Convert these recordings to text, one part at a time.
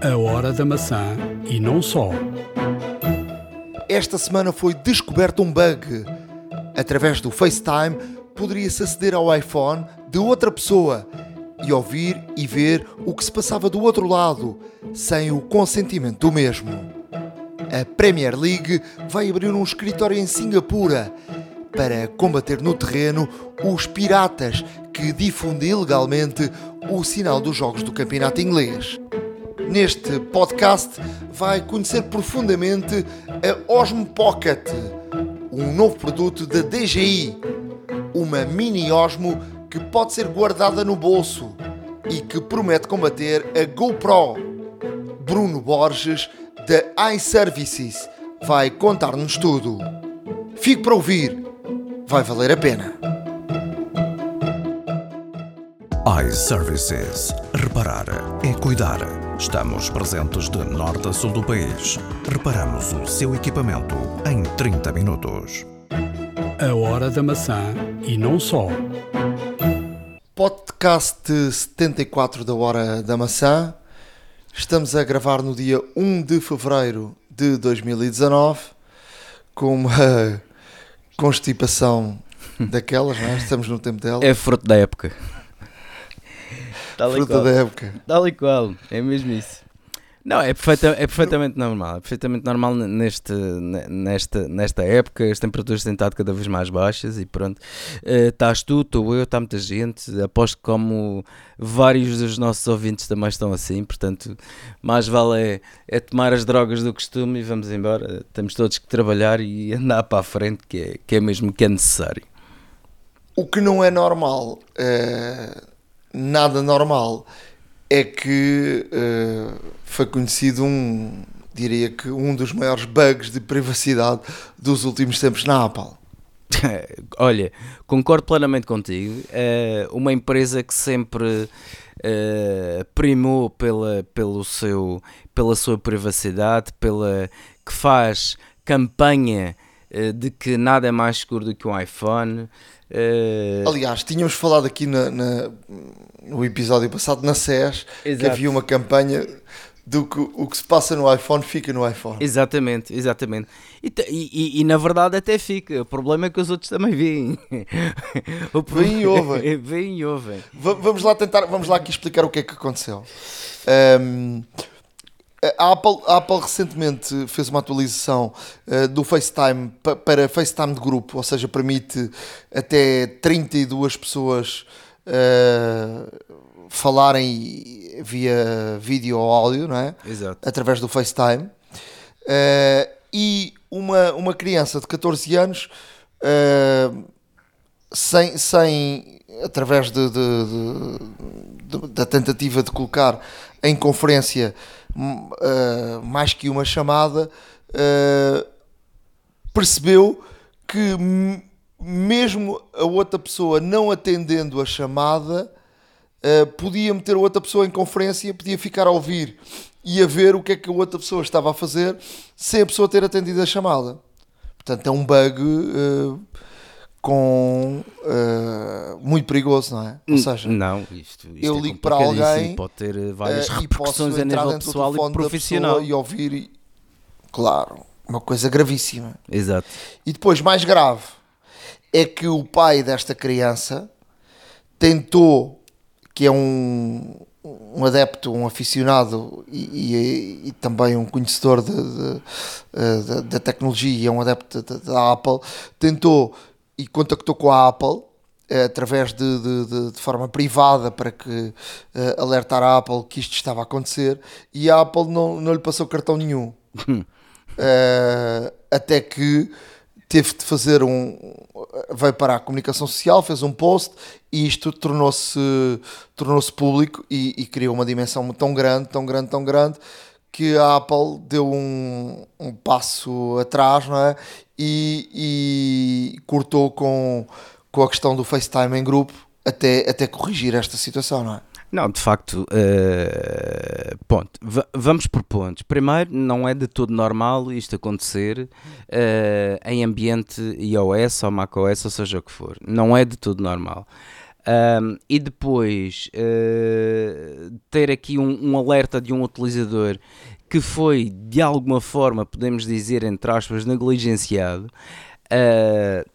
A hora da maçã e não só. Esta semana foi descoberto um bug. Através do FaceTime, poderia-se aceder ao iPhone de outra pessoa e ouvir e ver o que se passava do outro lado, sem o consentimento do mesmo. A Premier League vai abrir um escritório em Singapura para combater no terreno os piratas que difundem ilegalmente o sinal dos jogos do campeonato inglês. Neste podcast vai conhecer profundamente a Osmo Pocket, um novo produto da DJI, uma mini Osmo que pode ser guardada no bolso e que promete combater a GoPro. Bruno Borges, da iServices, vai contar-nos tudo. Fique para ouvir, vai valer a pena. iServices. Reparar é cuidar. Estamos presentes de norte a sul do país. Reparamos o seu equipamento em 30 minutos. A hora da maçã e não só. Podcast 74 da Hora da Maçã. Estamos a gravar no dia 1 de fevereiro de 2019 com uma constipação daquelas, não é? Estamos no tempo dela. É fruto da época. Tal Fruta qual. da época. Tal e qual, é mesmo isso. Não, é, perfeita, é perfeitamente normal. É perfeitamente normal neste, nesta, nesta época. As temperaturas têm estado cada vez mais baixas e pronto. Eh, Estás tu, estou eu, está muita gente. Aposto que como vários dos nossos ouvintes também estão assim. Portanto, mais vale é, é tomar as drogas do costume e vamos embora. Temos todos que trabalhar e andar para a frente, que é, que é mesmo que é necessário. O que não é normal, eh, nada normal, é que eh, foi conhecido um, diria que um dos maiores bugs de privacidade dos últimos tempos na Apple. Olha, concordo plenamente contigo. É uma empresa que sempre eh, primou pela, pelo seu, pela sua privacidade, pela que faz campanha de que nada é mais seguro do que um iPhone. Eh, Aliás, tínhamos falado aqui na- na- no episódio passado na SES que havia uma campanha do que o que se passa no iPhone fica no iPhone. Exatamente, exatamente. E, e- e- na verdade até fica. O problema é que os outros também veem. O pro- Veem e ouvem. Veem e ouvem. Va- Vamos lá tentar, vamos lá aqui explicar o que é que aconteceu. Ahm, a, Apple, a Apple recentemente fez uma atualização ah, do FaceTime pa- para FaceTime de grupo, ou seja, permite até 32 pessoas ah, falarem via vídeo ou áudio, não é? Exato. através do FaceTime. Eh, e uma, uma criança de 14 anos, eh, sem, sem, através de- de- de- da tentativa de colocar em conferência eh, mais que uma chamada, eh, percebeu que mesmo a outra pessoa não atendendo a chamada, Uh, podia meter a outra pessoa em conferência, podia ficar a ouvir e a ver o que é que a outra pessoa estava a fazer sem a pessoa ter atendido a chamada. Portanto, é um bug uh, com uh, muito perigoso, não é? Ou seja, não, isto, isto eu é ligo para alguém, pode ter eh, várias uh, e posso a nível pessoal e profissional. e ouvir, e- claro, uma coisa gravíssima. Exato. E depois, mais grave, é que o pai desta criança tentou, que é um, um adepto, um aficionado e, e- e também um conhecedor eh, da- tecnologia, e é um adepto da- Apple, tentou e contactou com a Apple eh, através de, de- de- de forma privada para que eh, alertar a Apple que isto estava a acontecer e a Apple não, não lhe passou cartão nenhum. Eh, até que teve de fazer um. Veio para a comunicação social, fez um post e isto tornou-se tornou público e, e criou uma dimensão tão grande, tão grande, tão grande que a Apple deu um, um passo atrás não é? e, e cortou com, com a questão do FaceTime em grupo até, até corrigir esta situação, não é? Não, de facto, eh, ponto. Va- vamos por pontos. Primeiro, não é de todo normal isto acontecer eh, em ambiente iOS ou macOS, ou seja o que for. Não é de todo normal. Um, e depois uh, ter aqui um, um, alerta de um utilizador que foi de alguma forma, podemos dizer, entre aspas, negligenciado, uh,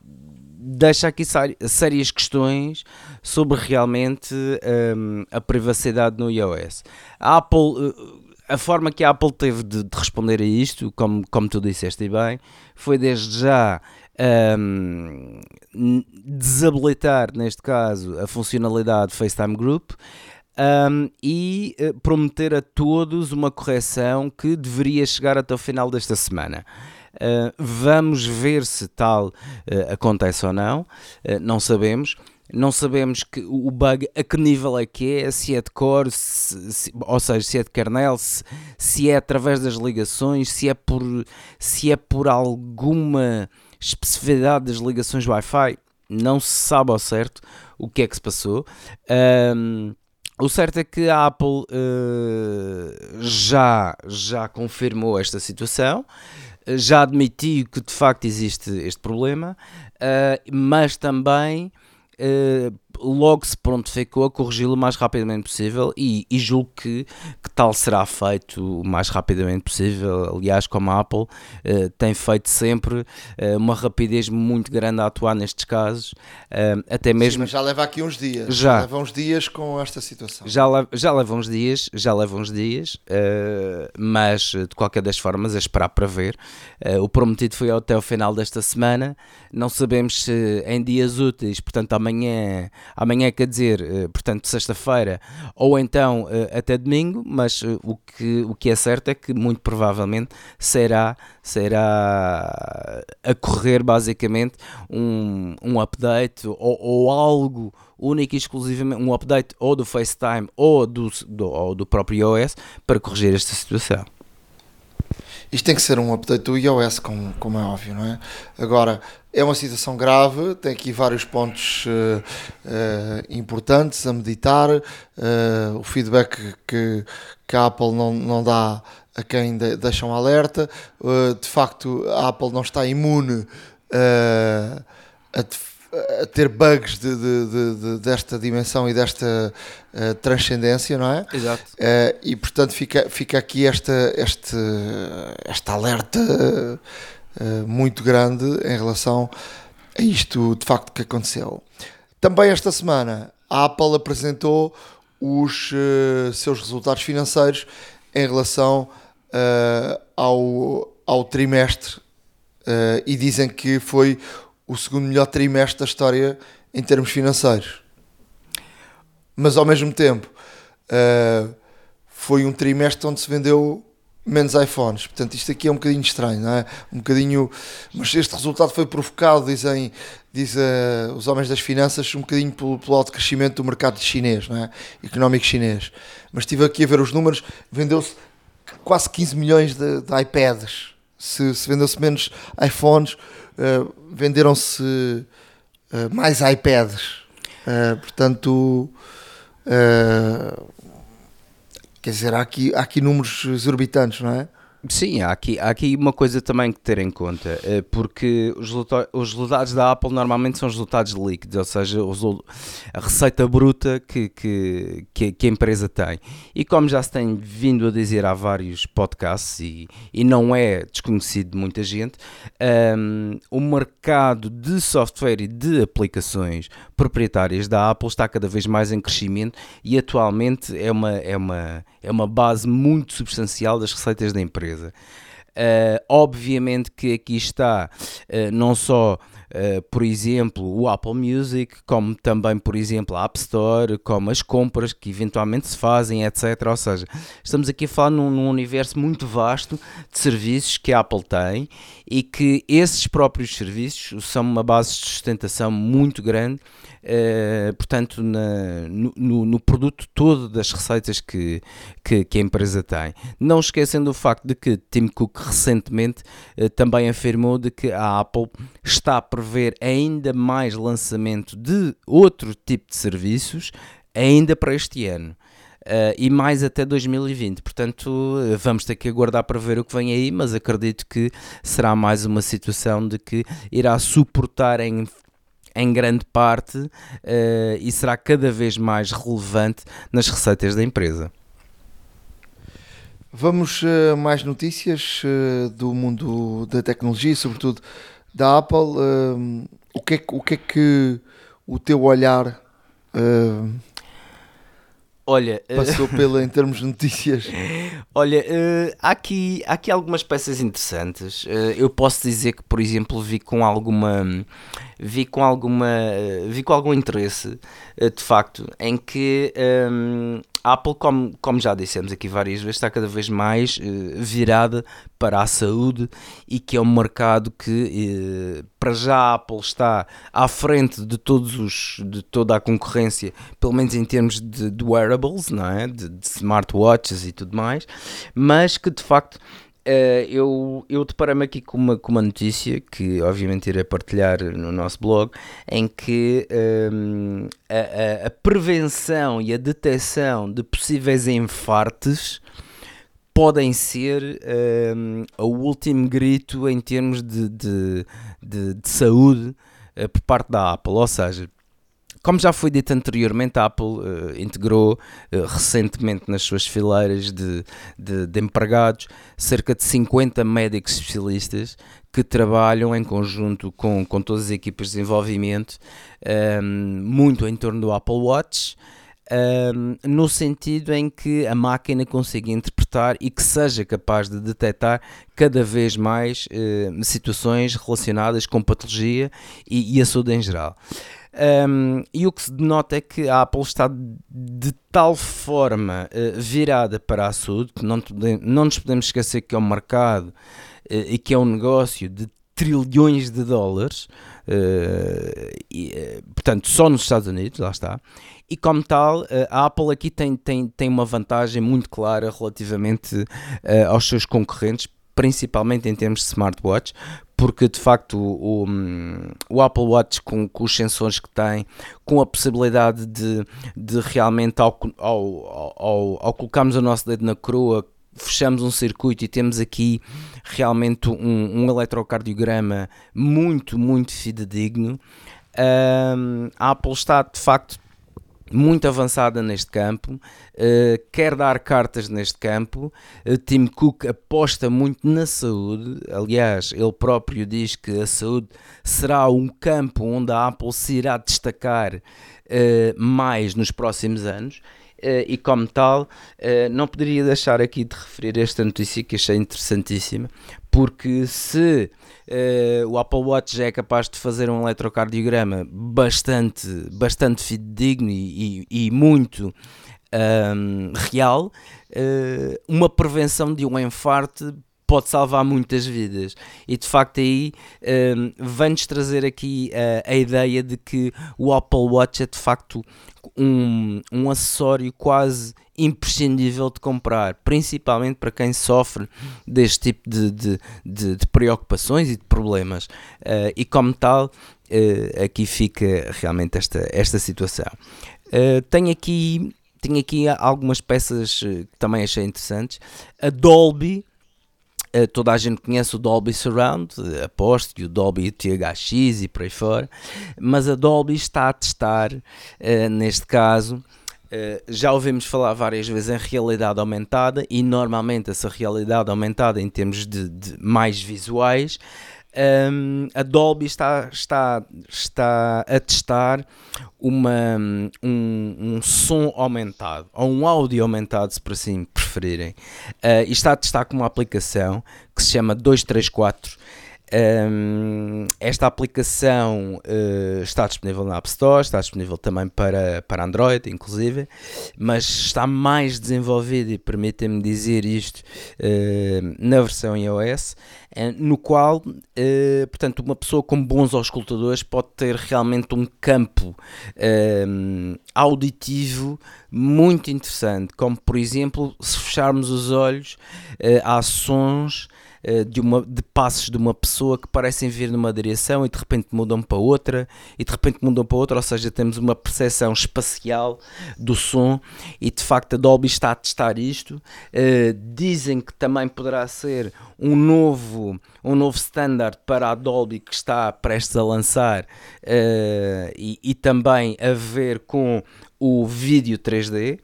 deixa aqui sérias questões sobre realmente um, a privacidade no iOS. A Apple. Uh, a forma que a Apple teve de, de, responder a isto, como, como tu disseste bem, foi desde já um, desabilitar, neste caso, a funcionalidade FaceTime Group um, e uh, prometer a todos uma correção que deveria chegar até o final desta semana. Uh, vamos ver se tal uh, acontece ou não, não sabemos. Não sabemos que, o bug a que nível é que é, se é de core, se, se, ou seja, se é de kernel, se, se é através das ligações, se é por, se é por alguma especificidade das ligações Wi-Fi, não se sabe ao certo o que é que se passou. Um, o certo é que a Apple uh, já, já confirmou esta situação, já admitiu que de facto existe este problema, uh, mas também uh, logo se prontificou a corrigi-lo o mais rapidamente possível e, e julgo que, que, tal será feito o mais rapidamente possível. Aliás, como a Apple uh, tem feito sempre uh, uma rapidez muito grande a atuar nestes casos, uh, até mesmo... Sim, já leva aqui uns dias, já leva uns dias com esta situação. Já, já leva uns dias, já leva uns dias, mas de qualquer das formas é esperar para ver. o prometido foi até o final desta semana, não sabemos se em dias úteis, portanto amanhã amanhã quer dizer, eh, portanto, sexta-feira, ou então eh, até domingo, mas eh, o que, o que é certo é que muito provavelmente será, será a correr basicamente um, um update ou, ou algo único e exclusivamente um update ou do FaceTime ou do, do, ou do próprio iOS para corrigir esta situação. Isto tem que ser um update do iOS, como, como é óbvio, não é? Agora, é uma situação grave, tem aqui vários pontos uh, uh, importantes a meditar. Uh, o feedback que, que a Apple não, não dá a quem de, deixam um alerta. de facto, a Apple não está imune a a ter bugs de, de, de, desta dimensão e desta uh, transcendência, não é? Exato. Uh, e portanto fica, fica aqui esta, este, esta alerta uh, muito grande em relação a isto de facto que aconteceu. Também esta semana a Apple apresentou os seus resultados financeiros em relação ao, ao trimestre e dizem que foi o segundo melhor trimestre da história em termos financeiros. Mas ao mesmo tempo, uh, foi um trimestre onde se vendeu menos iPhones. Portanto, isto aqui é um bocadinho estranho, não é? Um bocadinho. Mas este resultado foi provocado, dizem, dizem uh, os homens das finanças, um bocadinho pelo, pelo alto crescimento do mercado chinês, não é? Económico chinês. Mas estive aqui a ver os números, vendeu-se quase 15 milhões de, de iPads. Se, se vendeu-se menos iPhones, uh, venderam-se uh, mais iPads. Uh, portanto, quer dizer, há aqui, há aqui números exorbitantes, não é? Sim, há aqui, há aqui uma coisa também que ter em conta, eh, porque os, os resultados da Apple normalmente são resultados líquidos, ou seja, os, a receita bruta que, que, que, a empresa tem. E como já se tem vindo a dizer há vários podcasts, e, e não é desconhecido de muita gente, um, ehm, o mercado de software e de aplicações proprietárias da Apple está cada vez mais em crescimento e atualmente é uma, é uma, é uma base muito substancial das receitas da empresa. Uh, obviamente que aqui está uh, não só Uh, por exemplo, o Apple Music, como também, por exemplo, a App Store, como as compras que eventualmente se fazem, etc. Ou seja, estamos aqui a falar num, num, universo muito vasto de serviços que a Apple tem e que esses próprios serviços são uma base de sustentação muito grande uh, portanto, na, no, no, produto todo das receitas que, que, que, a empresa tem. Não esquecendo o facto de que Tim Cook recentemente uh, também afirmou de que a Apple está a prever ainda mais lançamento de outro tipo de serviços ainda para este ano. Uh, e mais até 2020. Portanto, vamos ter que aguardar para ver o que vem aí, mas acredito que será mais uma situação de que irá suportar em em grande parte uh, e será cada vez mais relevante nas receitas da empresa. Vamos uh, mais notícias uh, do mundo da tecnologia, sobretudo da Apple. Uh, o, que é, o que é que o teu olhar Olha, passou pela em termos de notícias? Olha, uh, há, aqui, há aqui algumas peças interessantes. Uh, eu posso dizer que, por exemplo, vi com alguma vi com alguma vi com algum interesse, uh, de facto, em que um, ehm, a Apple, como, como já dissemos aqui várias vezes, está cada vez mais virada para a saúde e que é um mercado que para já a Apple está à frente de todos os de toda a concorrência, pelo menos em termos de, de wearables, não é? de, de smartwatches e tudo mais mas que de facto Uh, eu, eu deparei-me aqui com uma, com uma notícia que obviamente irei partilhar no nosso blog, em que um, ehm, a, a, prevenção e a detecção de possíveis infartes podem ser um, ehm, o último grito em termos de, de, de, de saúde uh, por parte da Apple, ou seja, como já foi dito anteriormente, a Apple uh, integrou uh, recentemente nas suas fileiras de, de, de, empregados cerca de 50 médicos especialistas que trabalham em conjunto com, com todas as equipas de desenvolvimento, um, ehm, muito em torno do Apple Watch. Um, ehm, no sentido em que a máquina consiga interpretar e que seja capaz de detectar cada vez mais uh, situações relacionadas com patologia e, e a saúde em geral. Um, e o que se denota é que a Apple está de tal forma uh, virada para a saúde que não, não nos podemos esquecer que é um mercado uh, e que é um negócio de trilhões de dólares, uh, e, portanto, só nos Estados Unidos, lá está. E como tal, a Apple aqui tem, tem, tem uma vantagem muito clara relativamente aos seus concorrentes, principalmente em termos de smartwatch, porque de facto o, o, Apple Watch com, com, os sensores que tem, com a possibilidade de, de realmente ao, ao, ao, ao colocarmos o nosso dedo na coroa, fechamos um circuito e temos aqui realmente um, um eletrocardiograma muito, muito fidedigno. Um, a Apple está de facto muito avançada neste campo, uh, quer dar cartas neste campo. Uh, Tim Cook aposta muito na saúde, aliás, ele próprio diz que a saúde será um campo onde a Apple se irá destacar uh, mais nos próximos anos. Uh, e como tal, uh, não poderia deixar aqui de referir esta notícia que achei interessantíssima, porque se uh, o Apple Watch já é capaz de fazer um eletrocardiograma bastante, bastante fidedigno e, e, e muito um, real, uma prevenção de um infarto pode salvar muitas vidas. E de facto aí um, vem-nos trazer aqui uh, a ideia de que o Apple Watch é de facto um, um acessório quase imprescindível de comprar, principalmente para quem sofre deste tipo de, de, de, de preocupações e de problemas. Uh, e como tal, uh, aqui fica realmente esta, esta situação. Uh, tenho aqui tenho aqui algumas peças que também achei interessantes. A Dolby toda a gente conhece o Dolby Surround, aposto, e o Dolby THX e por aí fora, mas a Dolby está a testar, uh, neste caso, Uh, já ouvimos falar várias vezes em realidade aumentada e normalmente essa realidade aumentada em termos de, de mais visuais um, a Dolby está, está, está a testar uma, um, um som aumentado, ou um áudio aumentado, se por assim preferirem. Uh, e está a testar com uma aplicação que se chama 234 um, esta aplicação uh, está disponível na App Store, está disponível também para, para Android, inclusive, mas está mais desenvolvida, e permitem-me dizer isto, uh, na versão iOS, uh, no qual, portanto, uma pessoa com bons auscultadores pode ter realmente um campo auditivo muito interessante, como por exemplo, se fecharmos os olhos, há sons de, uma, de passos de uma pessoa que parecem vir numa direção e de repente mudam para outra e de repente mudam para outra, ou seja, temos uma percepção espacial do som e de facto a Dolby está a testar isto. Uh, dizem que também poderá ser um novo, um novo standard para a Dolby que está prestes a lançar uh, e, e também a ver com o vídeo 3D.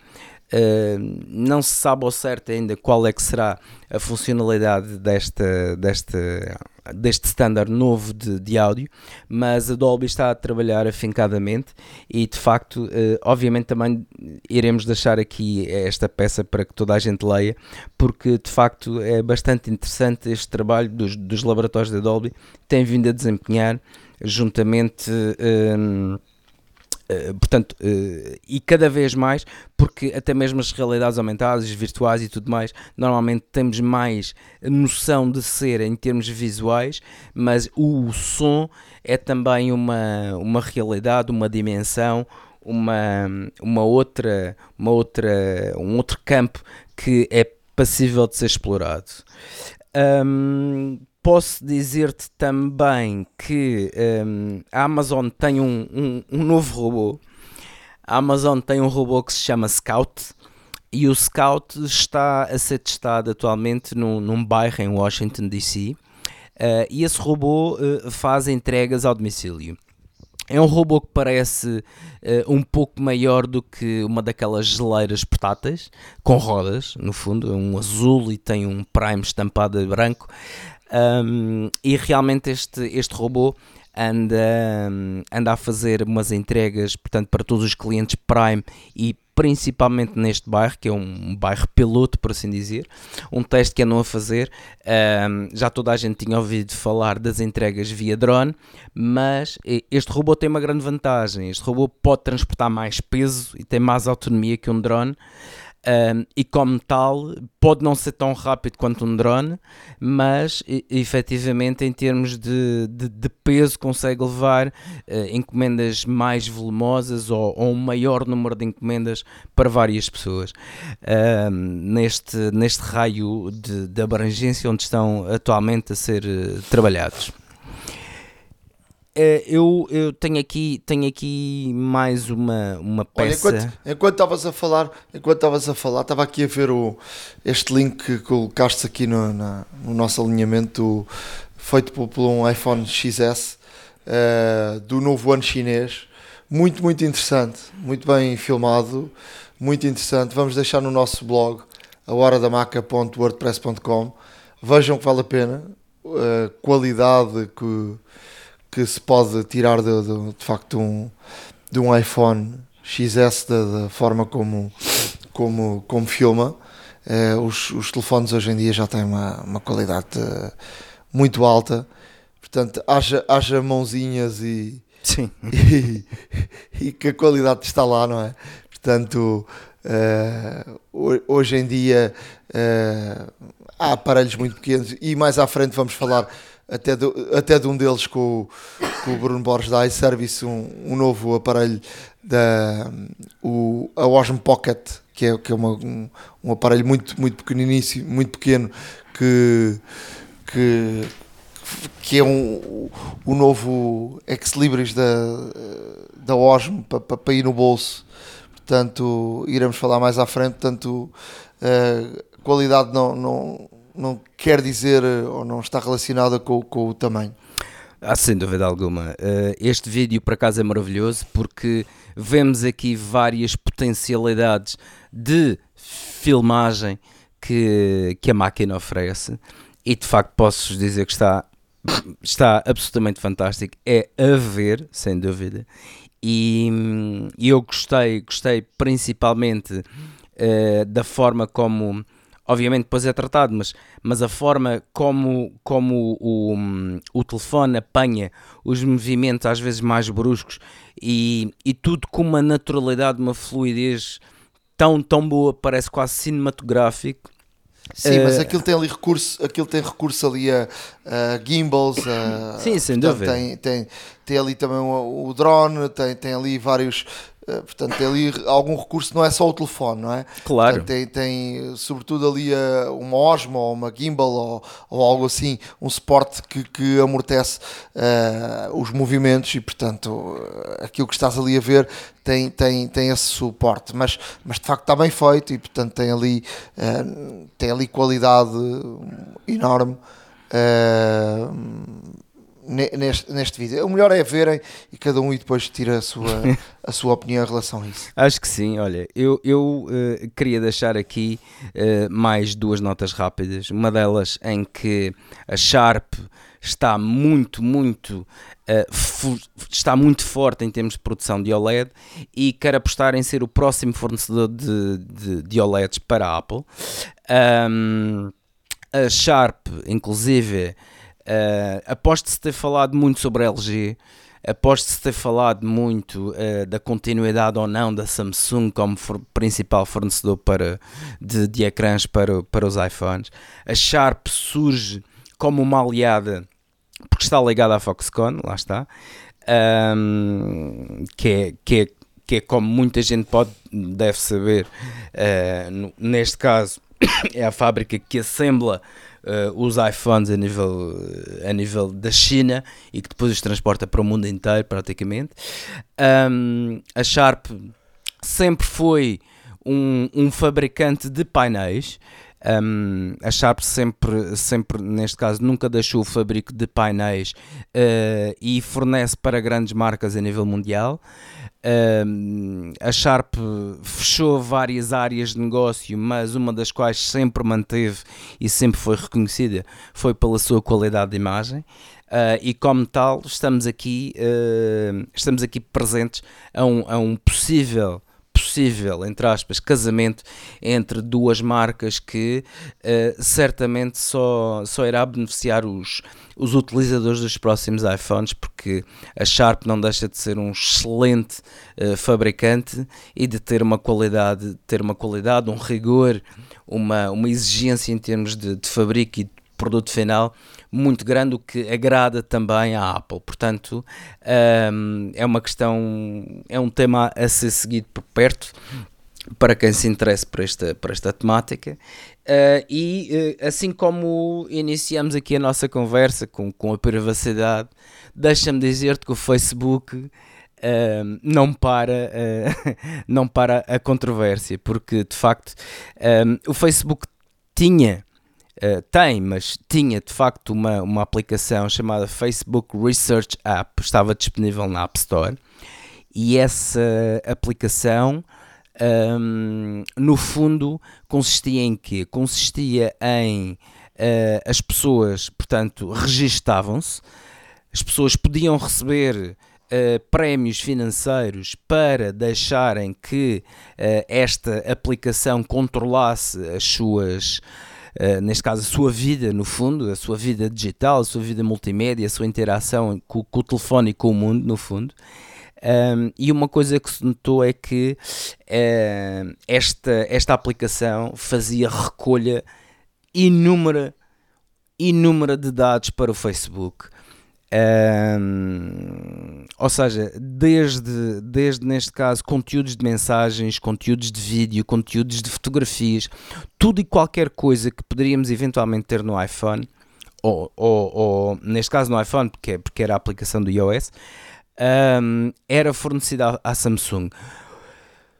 Não se sabe ao certo ainda qual é que será a funcionalidade desta, deste standard novo de, de áudio, mas a Dolby está a trabalhar afincadamente e de facto, uh, obviamente também iremos deixar aqui esta peça para que toda a gente leia, porque de facto é bastante interessante este trabalho dos, dos laboratórios da Dolby, tem vindo a desempenhar juntamente. Uh, portanto, uh, e cada vez mais, porque até mesmo as realidades aumentadas, virtuais e tudo mais, normalmente temos mais noção de ser em termos visuais, mas o som é também uma, uma realidade, uma dimensão, uma, uma outra, uma outra, um outro campo que é passível de ser explorado. Um, posso dizer-te também que um, a Amazon tem um, um, um, novo robô. A Amazon tem um robô que se chama Scout e o Scout está a ser testado atualmente num, num bairro em Washington DC. Uh, e esse robô uh, faz entregas ao domicílio. É um robô que parece uh, um pouco maior do que uma daquelas geleiras portáteis, com rodas, no fundo, é um azul e tem um Prime estampado branco. Um, e realmente este, este robô anda, anda a fazer umas entregas portanto, para todos os clientes Prime e principalmente neste bairro, que é um bairro piloto, por assim dizer, um teste que andam a fazer. Um, já toda a gente tinha ouvido falar das entregas via drone, mas este robô tem uma grande vantagem. Este robô pode transportar mais peso e tem mais autonomia que um drone. Um, e como tal pode não ser tão rápido quanto um drone, mas efetivamente em termos de, de, de peso consegue levar uh, encomendas mais volumosas ou, ou, um maior número de encomendas para várias pessoas. Um, neste, neste raio de, de, abrangência onde estão atualmente a ser uh, trabalhados. Eh, eu, eu tenho aqui tenho aqui mais uma, uma peça. Olha, enquanto estavas a falar, enquanto estavas a falar, estava aqui a ver o, este link que colocaste aqui no, na, no nosso alinhamento feito por, por um iPhone XS uh, do novo ano chinês. Muito, muito interessante, muito bem filmado, muito interessante. Vamos deixar no nosso blog, a horadamaca.wordpress.com. Vejam que vale a pena. A qualidade que que se pode tirar de, de, de facto um, de um iPhone XS da, da forma como, como, como filma. Uh, os, os telefones hoje em dia já têm uma, uma qualidade uh, muito alta, portanto, haja, haja mãozinhas e, Sim. E, e, que a qualidade está lá, não é? Portanto, uh, hoje em dia há aparelhos muito pequenos e mais à frente vamos falar até de, até de um deles com, com o Bruno Borges da iService, um, um novo aparelho da o, a Osmo Pocket, que é, que é uma, um, um aparelho muito, muito pequeniníssimo, muito pequeno, que, que, que é um, o novo Ex Libris da, da Osmo para, para ir no bolso. Portanto, iremos falar mais à frente. Portanto, a qualidade não, não não quer dizer eh, ou não está relacionada com, com o tamanho. Ah, sem dúvida alguma. Uh, este vídeo, por acaso, é maravilhoso porque vemos aqui várias potencialidades de filmagem que, que a máquina oferece e de facto posso dizer que está, está absolutamente fantástico. É a ver, sem dúvida. E, e eu gostei, gostei principalmente uh, da forma como obviamente depois é tratado, mas, mas a forma como, como o, o, telefone apanha os movimentos às vezes mais bruscos e, e tudo com uma naturalidade, uma fluidez tão, tão boa, parece quase cinematográfico. Sim, uh, mas aquilo tem ali recurso, aquilo tem recurso ali a, a gimbals, a, sim, sem portanto, dúvida. Tem, tem, tem ali também o, o drone, tem, tem ali vários portanto, tem ali algum recurso, não é só o telefone, não é? Claro. Portanto, tem, tem sobretudo ali uh, uma Osmo ou uma gimbal ou, ou algo assim, um suporte que, que amortece uh, os movimentos e, portanto, aquilo que estás ali a ver tem, tem, tem esse suporte, mas, mas de facto está bem feito e, portanto, tem ali, tem ali qualidade enorme. Uh, neste, neste vídeo. O melhor é verem e cada um e depois tira a sua, a sua opinião em relação a isso. Acho que sim, olha, eu, eu uh, queria deixar aqui uh, mais duas notas rápidas. Uma delas em que a Sharp está muito, muito uh, está muito forte em termos de produção de OLED e quer apostar em ser o próximo fornecedor de, de, de OLEDs para a Apple. Um, a Sharp, inclusive, Uh, aposto-se ter falado muito sobre a LG, aposto-se ter falado muito uh, da continuidade ou não da Samsung como for, principal fornecedor para, de, de ecrãs para, para os iPhones. A Sharp surge como uma aliada porque está ligada à Foxconn, lá está, um, que, é, que, é, que é como muita gente pode, deve saber, uh, neste caso é a fábrica que assembla uh, os iPhones a nível, a nível da China e que depois os transporta para o mundo inteiro, praticamente. Um, a Sharp sempre foi um, um fabricante de painéis. Um, a Sharp sempre, sempre, neste caso, nunca deixou o fabrico de painéis uh, e fornece para grandes marcas a nível mundial. Um, a Sharp fechou várias áreas de negócio, mas uma das quais sempre manteve e sempre foi reconhecida foi pela sua qualidade de imagem. Uh, e como tal, estamos aqui, uh, estamos aqui presentes a um, a um possível possível, entre aspas, casamento entre duas marcas que uh, certamente só, só irá beneficiar os, os utilizadores dos próximos iPhones, porque a Sharp não deixa de ser um excelente uh, fabricante e de ter uma qualidade, ter uma qualidade, um rigor, uma, uma exigência em termos de, de fabrico e de produto final muito grande, o que agrada também à Apple. Portanto, um, é uma questão, é um tema a ser seguido por perto para quem se interessa por esta, por esta temática. Uh, e uh, assim como iniciamos aqui a nossa conversa com, com a privacidade, deixa-me dizer-te que o Facebook uh, não, para, não para a controvérsia, porque de facto um, o Facebook tinha Uh, tem, mas tinha de facto uma, uma aplicação chamada Facebook Research App, estava disponível na App Store, e essa aplicação, um, no fundo, consistia em quê? Consistia em uh, as pessoas, portanto, registavam-se, as pessoas podiam receber Uh, prémios financeiros para deixarem que uh, esta aplicação controlasse as suas uh, neste caso, a sua vida, no fundo, a sua vida digital, a sua vida multimédia, a sua interação com, com o telefone e com o mundo, no fundo. Um, e uma coisa que se notou é que uh, esta, esta aplicação fazia recolha inúmera, inúmera de dados para o Facebook. Um, ou seja, desde, desde neste caso conteúdos de mensagens, conteúdos de vídeo, conteúdos de fotografias, tudo e qualquer coisa que poderíamos eventualmente ter no iPhone, ou, ou, ou neste caso no iPhone, porque, porque era a aplicação do iOS, um, era fornecida à, Samsung.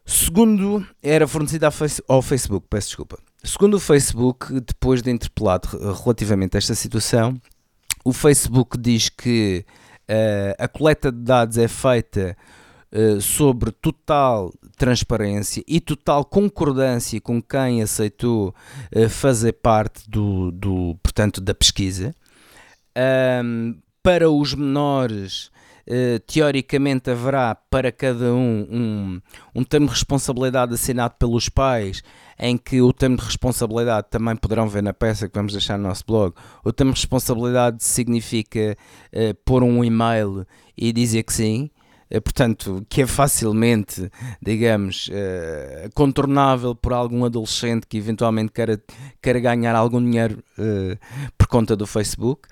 Segundo, era fornecida ao Facebook, peço desculpa. Segundo o Facebook, depois de interpelado relativamente a esta situação, o Facebook diz que uh, a coleta de dados é feita uh, sobre total transparência e total concordância com quem aceitou uh, fazer parte do, do, portanto, da pesquisa. Um, para os menores, teoricamente haverá para cada um, um um termo de responsabilidade assinado pelos pais em que o termo de responsabilidade também poderão ver na peça que vamos deixar no nosso blog. O termo de responsabilidade significa uh, pôr um e-mail e dizer que sim. Uh, portanto, que é facilmente, digamos, uh, contornável por algum adolescente que eventualmente queira, queira ganhar algum dinheiro por conta do Facebook.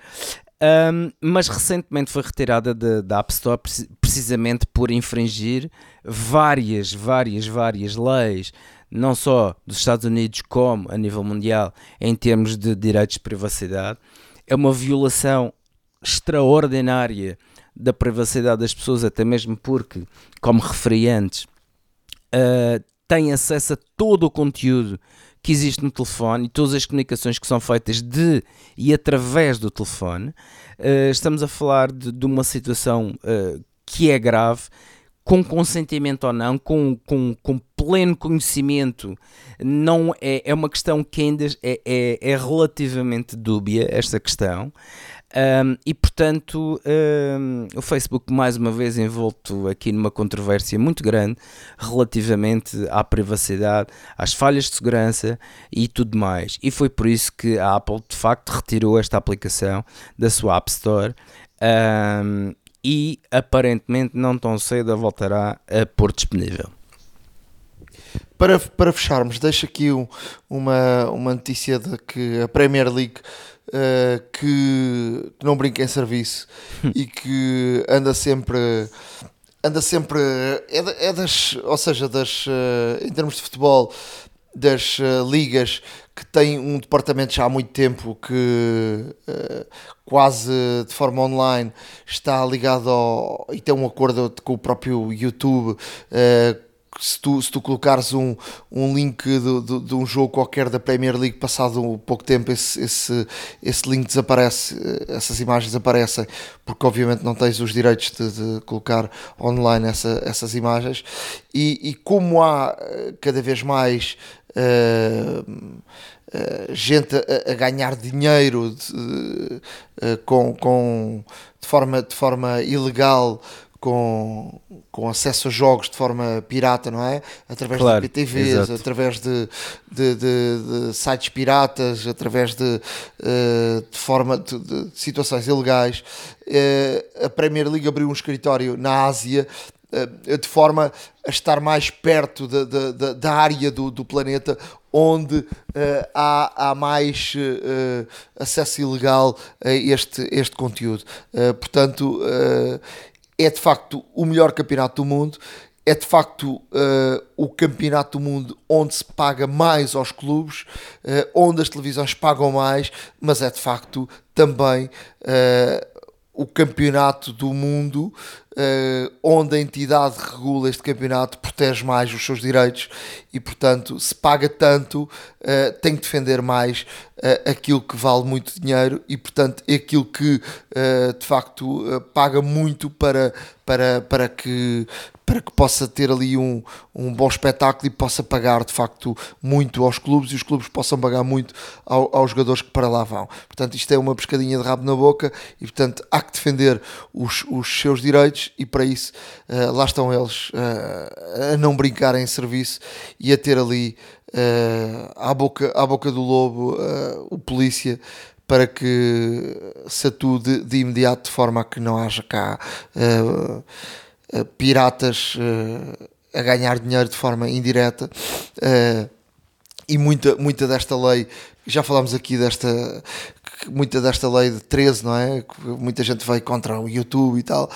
Um, mas recentemente foi retirada da App Store precisamente por infringir várias, várias, várias leis, não só dos Estados Unidos como a nível mundial, em termos de direitos de privacidade. É uma violação extraordinária da privacidade das pessoas, até mesmo porque, como referi antes, uh, acesso a todo o conteúdo que existe no telefone e todas as comunicações que são feitas de e através do telefone. Uh, estamos a falar de, de uma situação uh, que é grave, com consentimento ou não, com, com, com pleno conhecimento, não é, é uma questão que ainda é, é, é relativamente dúbia, esta questão. Um, e portanto, um, o Facebook, mais uma vez, envolto aqui numa controvérsia muito grande relativamente à privacidade, às falhas de segurança e tudo mais. E foi por isso que a Apple de facto retirou esta aplicação da sua App Store. Um, e aparentemente não tão cedo a voltará a pôr disponível. Para, para fecharmos, deixo aqui um, uma, uma notícia de que a Premier League uh, que, que, não brinca em serviço e que anda sempre anda sempre é, é das ou seja das uh, em termos de futebol das uh, ligas que tem um departamento já há muito tempo que quase de forma online está ligado ao, e tem um acordo com o próprio YouTube se tu, se tu colocares um, um link de, de, de, um jogo qualquer da Premier League, passado pouco tempo, esse, esse, esse link desaparece, essas imagens aparecem, porque obviamente não tens os direitos de, de colocar online essa, essas imagens. E, e, como há eh, cada vez mais. Uh, Uh, gente a, a, ganhar dinheiro de, uh, com, com, de, forma, de forma ilegal com, com acesso a jogos de forma pirata, não é? Através claro, de PTVs, exato. através de, de, de, de, sites piratas, através de, de forma de, situações ilegais. A Premier League abriu um escritório na Ásia de forma a estar mais perto da, da, da área do, do planeta onde há, há mais acesso ilegal a este, este conteúdo. portanto, é de facto o melhor campeonato do mundo, é de facto uh, o campeonato do mundo onde se paga mais aos clubes, uh, onde as televisões pagam mais, mas é de facto também uh, o campeonato do mundo uh, onde a entidade regula este campeonato protege mais os seus direitos e, portanto, se paga tanto, uh, tem que defender mais uh, aquilo que vale muito dinheiro e, portanto, é aquilo que de facto paga muito para, para, para que para que possa ter ali um, um bom espetáculo e possa pagar de facto muito aos clubes e os clubes possam pagar muito ao, aos jogadores que para lá vão. Portanto, isto é uma pescadinha de rabo na boca e, portanto, há que defender os, os seus direitos e para isso uh, lá estão eles uh, a não brincar em serviço e a ter ali uh, à, boca, à boca do lobo o polícia para que se atue de, de, imediato de forma a que não haja cá piratas a ganhar dinheiro de forma indireta e muita, muita desta lei já falámos aqui desta muita desta lei de 13, não é? Muita gente vai contra o YouTube e tal.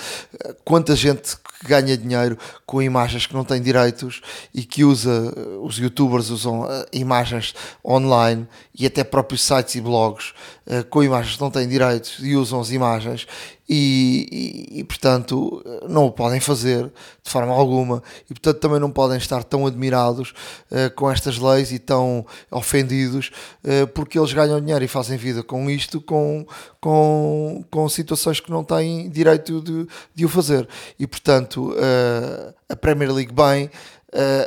Quanta gente que ganha dinheiro com imagens que não têm direitos e que usa, os youtubers usam eh, imagens online e até próprios sites e blogs eh, com imagens que não têm direitos e usam as imagens e, e, e, portanto não o podem fazer de forma alguma e portanto também não podem estar tão admirados uh, com estas leis e tão ofendidos uh, porque eles ganham dinheiro e fazem vida com isto com, com, com situações que não têm direito de, de o fazer e portanto uh, a Premier League bem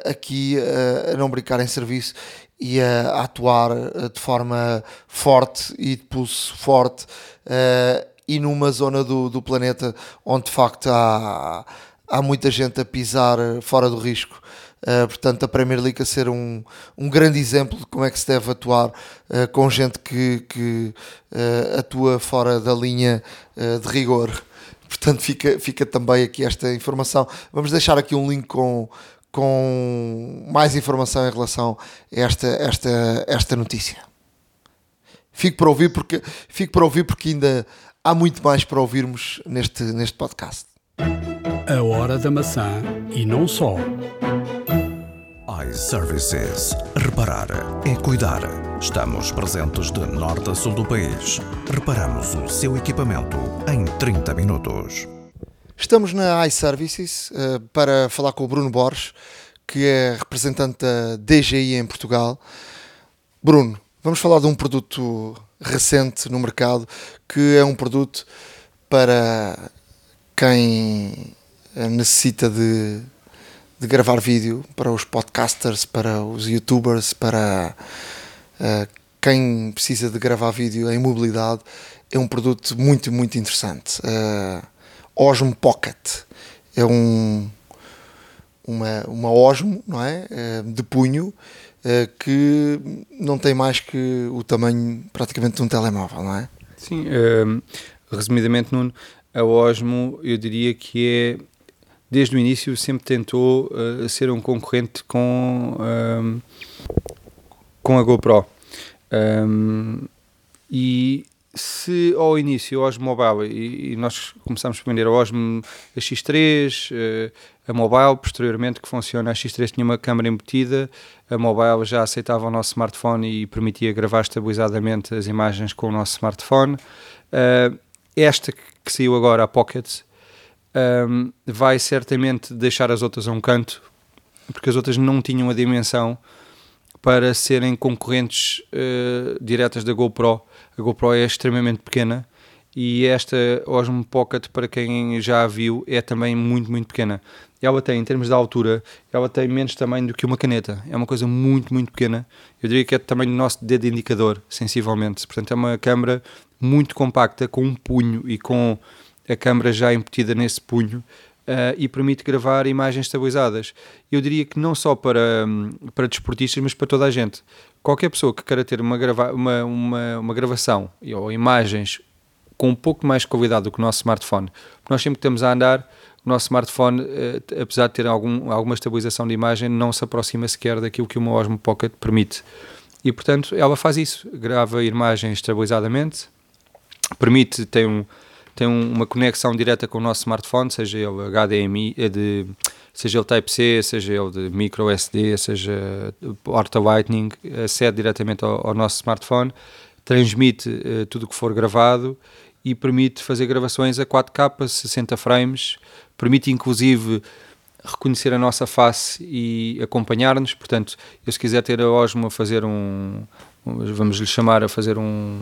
aqui a não brincar em serviço e a, atuar de forma forte e de pulso forte e numa zona do, do planeta onde de facto há, há muita gente a pisar fora do risco. Uh, portanto, a Premier League a ser um, um grande exemplo de como é que se deve atuar uh, com gente que, que uh, atua fora da linha de rigor. Portanto, fica, fica também aqui esta informação. Vamos deixar aqui um link com, com mais informação em relação a esta, esta, esta notícia. Fico para ouvir porque, fico para ouvir porque ainda há muito mais para ouvirmos neste, neste podcast. A hora da maçã e não só. iServices. Reparar é cuidar. Estamos presentes de norte a sul do país. Reparamos o seu equipamento em 30 minutos. Estamos na iServices uh, para falar com o Bruno Borges, que é representante da DGI em Portugal. Bruno, vamos falar de um produto recente no mercado, que é um produto para quem necessita de, de gravar vídeo, para os podcasters, para os youtubers, para uh, quem precisa de gravar vídeo em mobilidade. É um produto muito, muito interessante. Uh, Osmo Pocket é um, uma, uma Osmo não é? Uh, de punho que não tem mais que o tamanho praticamente de um telemóvel, não é? Sim, resumidamente, Nuno, a Osmo eu diria que é desde o início sempre tentou uh, ser um concorrente com, um, com a GoPro. Um, e se ao início a Osmo Mobile, e, e nós começámos a vender a Osmo a X3, uh, a Mobile, posteriormente que funciona, a X3 tinha uma câmera embutida, a Mobile já aceitava o nosso smartphone e permitia gravar estabilizadamente as imagens com o nosso smartphone. Uh, esta que saiu agora, a Pocket, um, vai certamente deixar as outras a um canto, porque as outras não tinham a dimensão para serem concorrentes uh, diretas da GoPro. A GoPro é extremamente pequena e esta Osmo Pocket, para quem já a viu, é também muito, muito pequena. Ela tem, em termos de altura, ela tem menos tamanho do que uma caneta. É uma coisa muito, muito pequena. Eu diria que é tamanho do nosso dedo indicador, sensivelmente. Portanto, é uma câmera muito compacta, com um punho e com a câmera já embutida nesse punho uh, e permite gravar imagens estabilizadas. Eu diria que não só para, para desportistas, mas para toda a gente. Qualquer pessoa que queira ter uma, grava uma, uma, uma gravação ou imagens com um pouco mais qualidade do que o nosso smartphone, nós sempre que estamos a andar, o nosso smartphone, uh, apesar de ter algum, alguma estabilização de imagem, não se aproxima sequer daquilo que uma Osmo Pocket permite. E portanto, ela faz isso, grava imagens estabilizadamente, permite, tem um, tem uma conexão direta com o nosso smartphone, seja ele HDMI, eh, de, seja ele Type-C, seja ele de micro SD, seja porta Lightning, acede diretamente ao, ao nosso smartphone, transmite uh, tudo o que for gravado e permite fazer gravações a 4K, 60 frames, permite inclusive reconhecer a nossa face e acompanhar-nos, portanto, eu se quiser ter a Osmo a fazer um, vamos lhe chamar a fazer um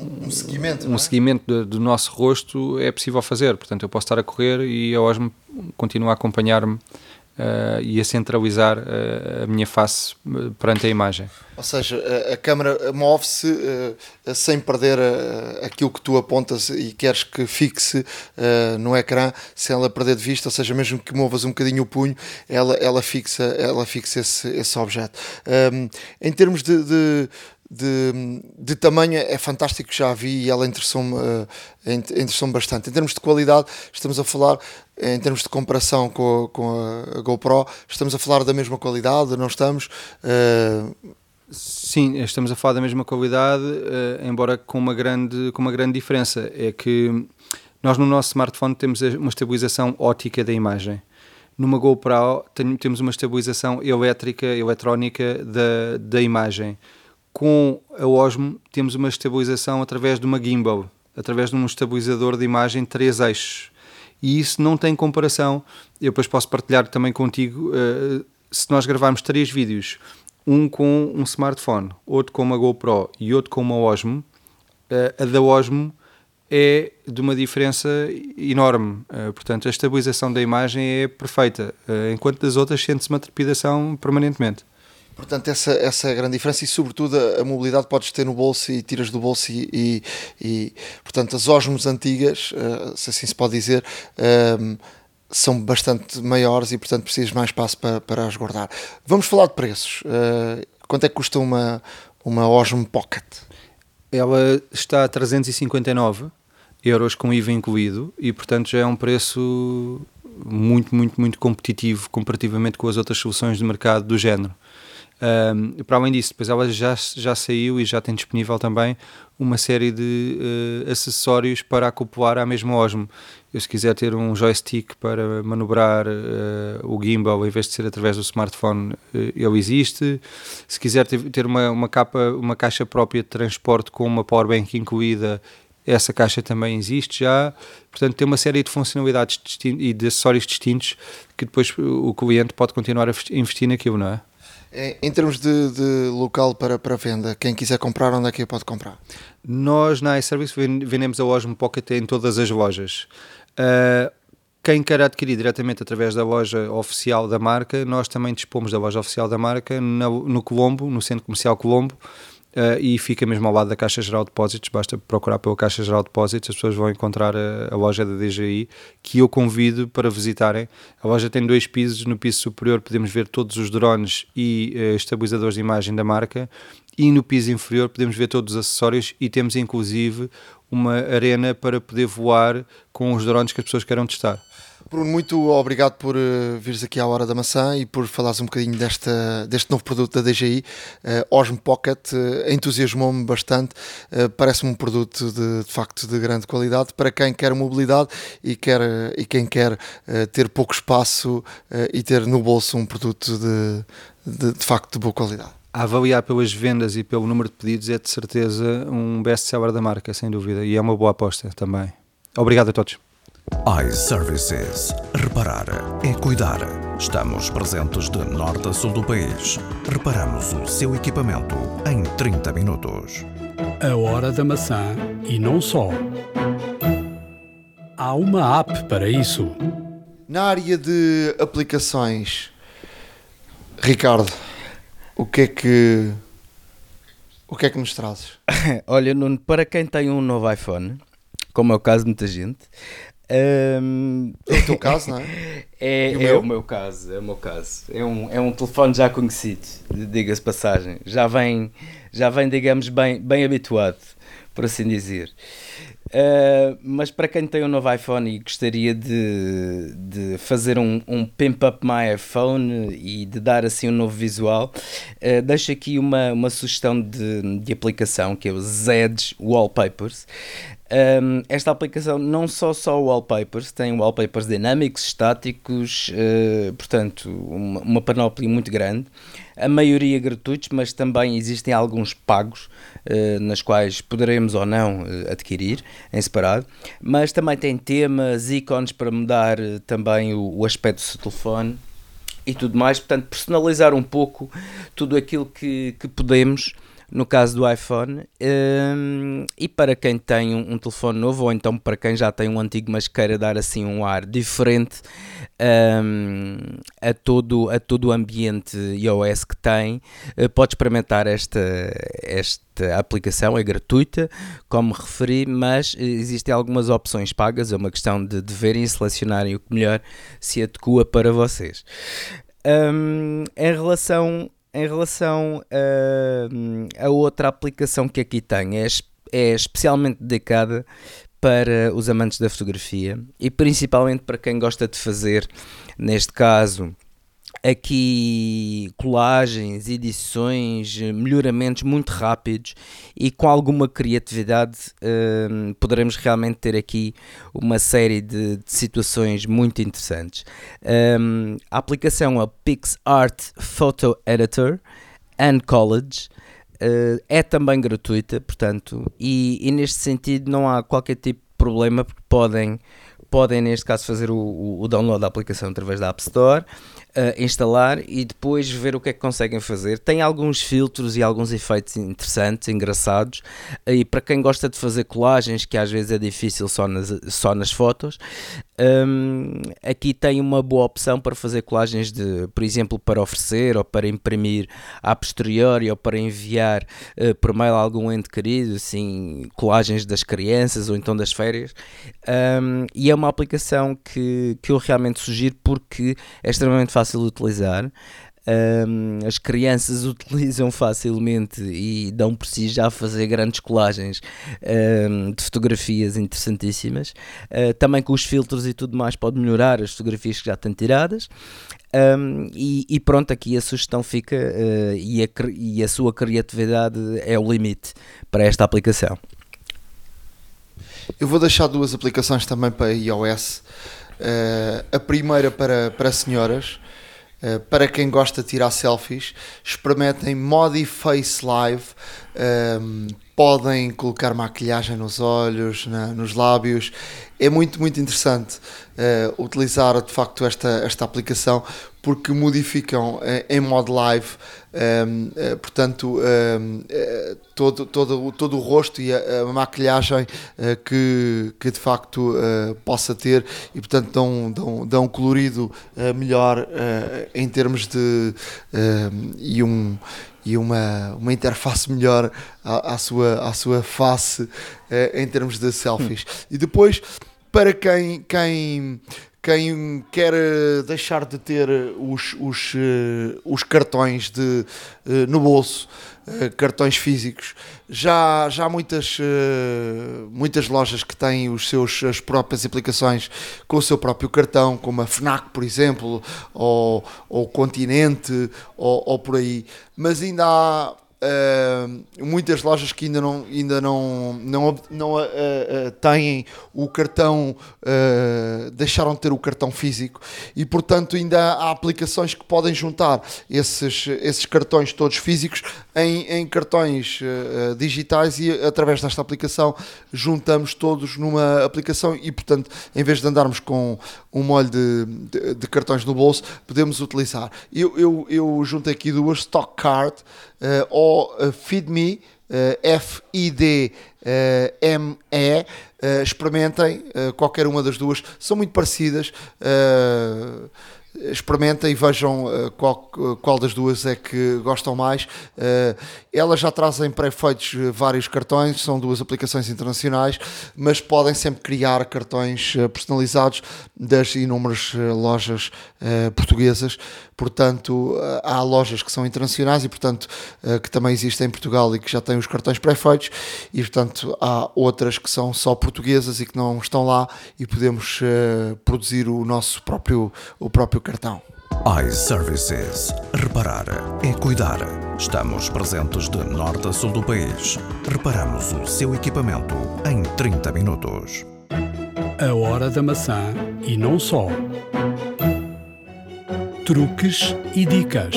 um seguimento, um é? seguimento do, do, nosso rosto é possível fazer. Portanto, eu posso estar a correr e a Osmo continua a acompanhar-me uh, e a centralizar uh, a minha face eh, perante a imagem. Ou seja, a, a câmera move-se uh, sem perder aquilo que tu apontas e queres que fixe no ecrã, sem ela perder de vista, ou seja, mesmo que movas um bocadinho o punho, ela, ela fixa, ela fixa esse, esse objeto. Um, em termos de, de de, de tamanho é fantástico, já a vi e ela interessou-me uh, interessou bastante. Em termos de qualidade, estamos a falar, em termos de comparação com a, com a GoPro, estamos a falar da mesma qualidade, não estamos? Uh... Sim, estamos a falar da mesma qualidade, uh, embora com uma, grande, com uma grande diferença. É que nós no nosso smartphone temos uma estabilização ótica da imagem. Numa GoPro temos uma estabilização elétrica, eletrónica da, da imagem com a Osmo temos uma estabilização através de uma gimbal, através de um estabilizador de imagem três eixos. E isso não tem comparação. Eu depois posso partilhar também contigo. Uh, se nós gravarmos três vídeos, um com um smartphone, outro com uma GoPro e outro com uma Osmo, uh, a da Osmo é de uma diferença enorme. Uh, portanto, a estabilização da imagem é perfeita, enquanto das outras sente-se uma trepidação permanentemente. Portanto, essa, essa é a grande diferença e, sobretudo, a, a mobilidade podes ter no bolso e tiras do bolso e, e, e portanto, as Osmos antigas, uh, se assim se pode dizer, uh, são bastante maiores e, portanto, precisas mais espaço para, para as guardar. Vamos falar de preços. Uh, quanto é que custa uma, uma Osmo Pocket? Ela está a 359 euros com IVA incluído e, portanto, já é um preço muito, muito, muito competitivo comparativamente com as outras soluções de mercado do género. Um, para além disso, depois ela já, já saiu e já tem disponível também uma série de uh, acessórios para acoplar à mesma Osmo. Eu, se quiser ter um joystick para manobrar uh, o gimbal, em vez de ser através do smartphone, uh, ele existe. Se quiser ter, uma, uma, capa, uma caixa própria de transporte com uma powerbank incluída, essa caixa também existe já. Portanto, tem uma série de funcionalidades e de acessórios distintos que depois o cliente pode continuar a investir naquilo, não é? Em termos de, de, local para, para venda, quem quiser comprar, onde é que pode comprar? Nós na iService vendemos a Osmo Pocket em todas as lojas. Uh, quem quer adquirir diretamente através da loja oficial da marca, nós também dispomos da loja oficial da marca no, no Colombo, no Centro Comercial Colombo, Uh, e fica mesmo ao lado da Caixa Geral de Depósitos, basta procurar pela Caixa Geral de Depósitos, as pessoas vão encontrar a, a, loja da DGI, que eu convido para visitarem. A loja tem dois pisos, no piso superior podemos ver todos os drones e uh, estabilizadores de imagem da marca, e no piso inferior podemos ver todos os acessórios e temos inclusive uma arena para poder voar com os drones que as pessoas queiram testar. Bruno, muito obrigado por uh, vires aqui à Hora da Maçã e por falares um bocadinho desta, deste novo produto da DJI. Uh, Osmo Pocket uh, entusiasmou-me bastante. Uh, Parece-me um produto de, de, facto de grande qualidade para quem quer mobilidade e, quer, e quem quer ter pouco espaço e ter no bolso um produto de, de, de facto de boa qualidade. A avaliar pelas vendas e pelo número de pedidos é de certeza um best-seller da marca, sem dúvida, e é uma boa aposta também. Obrigado a todos iServices. Reparar é cuidar. Estamos presentes de norte a sul do país. Reparamos o seu equipamento em 30 minutos. A hora da maçã e não só. Há uma app para isso. Na área de aplicações, Ricardo, o que é que o que é que nos trazes? Olha, Nuno, para quem tem um novo iPhone, como é o caso de muita gente, um... É o teu caso, não é? É, o, é o, meu caso, é o meu caso. É um, é um telefone já conhecido, diga-se passagem. Já vem, já vem, digamos, bem, bem habituado, por assim dizer. Uh, mas para quem tem um novo iPhone e gostaria de, de fazer um, um Pimp Up My iPhone e de dar assim um novo visual, uh, deixo aqui uma, uma sugestão de, de aplicação que é o Zedge Wallpapers. Um, esta aplicação não só só wallpapers, tem wallpapers dinâmicos, estáticos, uh, portanto, uma, uma, panóplia muito grande. A maioria gratuitos, mas também existem alguns pagos, uh, nas quais poderemos ou não uh, adquirir em separado. Mas também tem temas, ícones para mudar também o, o aspecto do seu telefone e tudo mais. Portanto, personalizar um pouco tudo aquilo que, que podemos no caso do iPhone. Um, e para quem tem um, um, telefone novo, ou então para quem já tem um antigo, mas queira dar assim um ar diferente um, a, todo, a todo o ambiente iOS que tem, uh, pode experimentar esta, esta aplicação, é gratuita, como referi, mas existem algumas opções pagas, é uma questão de, de verem e selecionarem o que melhor se adequa para vocês. Um, em relação em relação a, a outra aplicação que aqui tenho, é, é especialmente dedicada para os amantes da fotografia e principalmente para quem gosta de fazer, neste caso, aqui colagens, edições, melhoramentos muito rápidos e com alguma criatividade um, poderemos realmente ter aqui uma série de, de situações muito interessantes. Um, a aplicação é PixArt Photo Editor and College. Uh, é também gratuita, portanto, e, e neste sentido não há qualquer tipo de problema porque podem podem neste caso fazer o, o, download da aplicação através da App Store uh, instalar e depois ver o que é que conseguem fazer. Tem alguns filtros e alguns efeitos interessantes, engraçados, uh, e para quem gosta de fazer colagens, que às vezes é difícil só nas, só nas fotos, um, aqui tem uma boa opção para fazer colagens de, por exemplo, para oferecer ou para imprimir a posteriori ou para enviar uh, por mail a algum ente querido, assim, colagens das crianças ou então das férias. Um, e é uma aplicação que, que eu realmente sugiro porque é extremamente fácil de utilizar. Um, as crianças utilizam facilmente e dão por si já a fazer grandes colagens um, de fotografias interessantíssimas. Uh, também com os filtros e tudo mais pode melhorar as fotografias que já estão tiradas. Um, e, e, pronto, aqui a sugestão fica uh, e, a, e a sua criatividade é o limite para esta aplicação. Eu vou deixar duas aplicações também para iOS. Uh, a primeira para, para senhoras, uh, para quem gosta de tirar selfies, experimentem Modi Face Live. Um, podem colocar maquilhagem nos olhos, na, nos lábios. É muito, muito interessante uh, utilizar de facto esta, esta aplicação porque modificam uh, em modo live, um, uh, eh, portanto, um, ehm, todo, todo, todo o rosto e a, a maquilhagem que, que de facto possa ter e, portanto, dão, dão, dão um colorido melhor em termos de. e um e uma, uma interface melhor à, à sua, à sua face eh, em termos de selfies. E depois, para quem, quem, quem quer eh, deixar de ter os, os, uh, os cartões de, no bolso, cartões físicos, já, já há muitas, muitas lojas que têm os seus, as próprias aplicações com o seu próprio cartão, como a FNAC, por exemplo, ou, ou Continente, ou, ou por aí. Mas ainda há Muitas lojas que ainda não, ainda não, não, não uh, uh, têm o cartão, deixaram de ter o cartão físico e, portanto, ainda há aplicações que podem juntar esses, esses cartões todos físicos em, em cartões digitais e, através desta aplicação, juntamos todos numa aplicação e, portanto, em vez de andarmos com um molho de, de, de cartões no bolso, podemos utilizar. Eu, eu, eu juntei aqui duas Stock Card uh, ou uh, FeedMe, uh, F-I-D-M-E, experimentem qualquer uma das duas, são muito parecidas experimentem e vejam uh, qual, qual das duas é que gostam mais. Uh, elas já trazem pré-feitos eh, vários cartões, são duas aplicações internacionais, mas podem sempre criar cartões personalizados das inúmeras lojas portuguesas. Portanto, há lojas que são internacionais e, portanto, que também existem em Portugal e que já têm os cartões pré-feitos, e, portanto, há outras que são só portuguesas e que não estão lá e podemos produzir o nosso próprio, o próprio cartão. iServices. Reparar é cuidar. Estamos presentes de norte a sul do país. Reparamos o seu equipamento em 30 minutos. A hora da maçã e não só. Truques e dicas.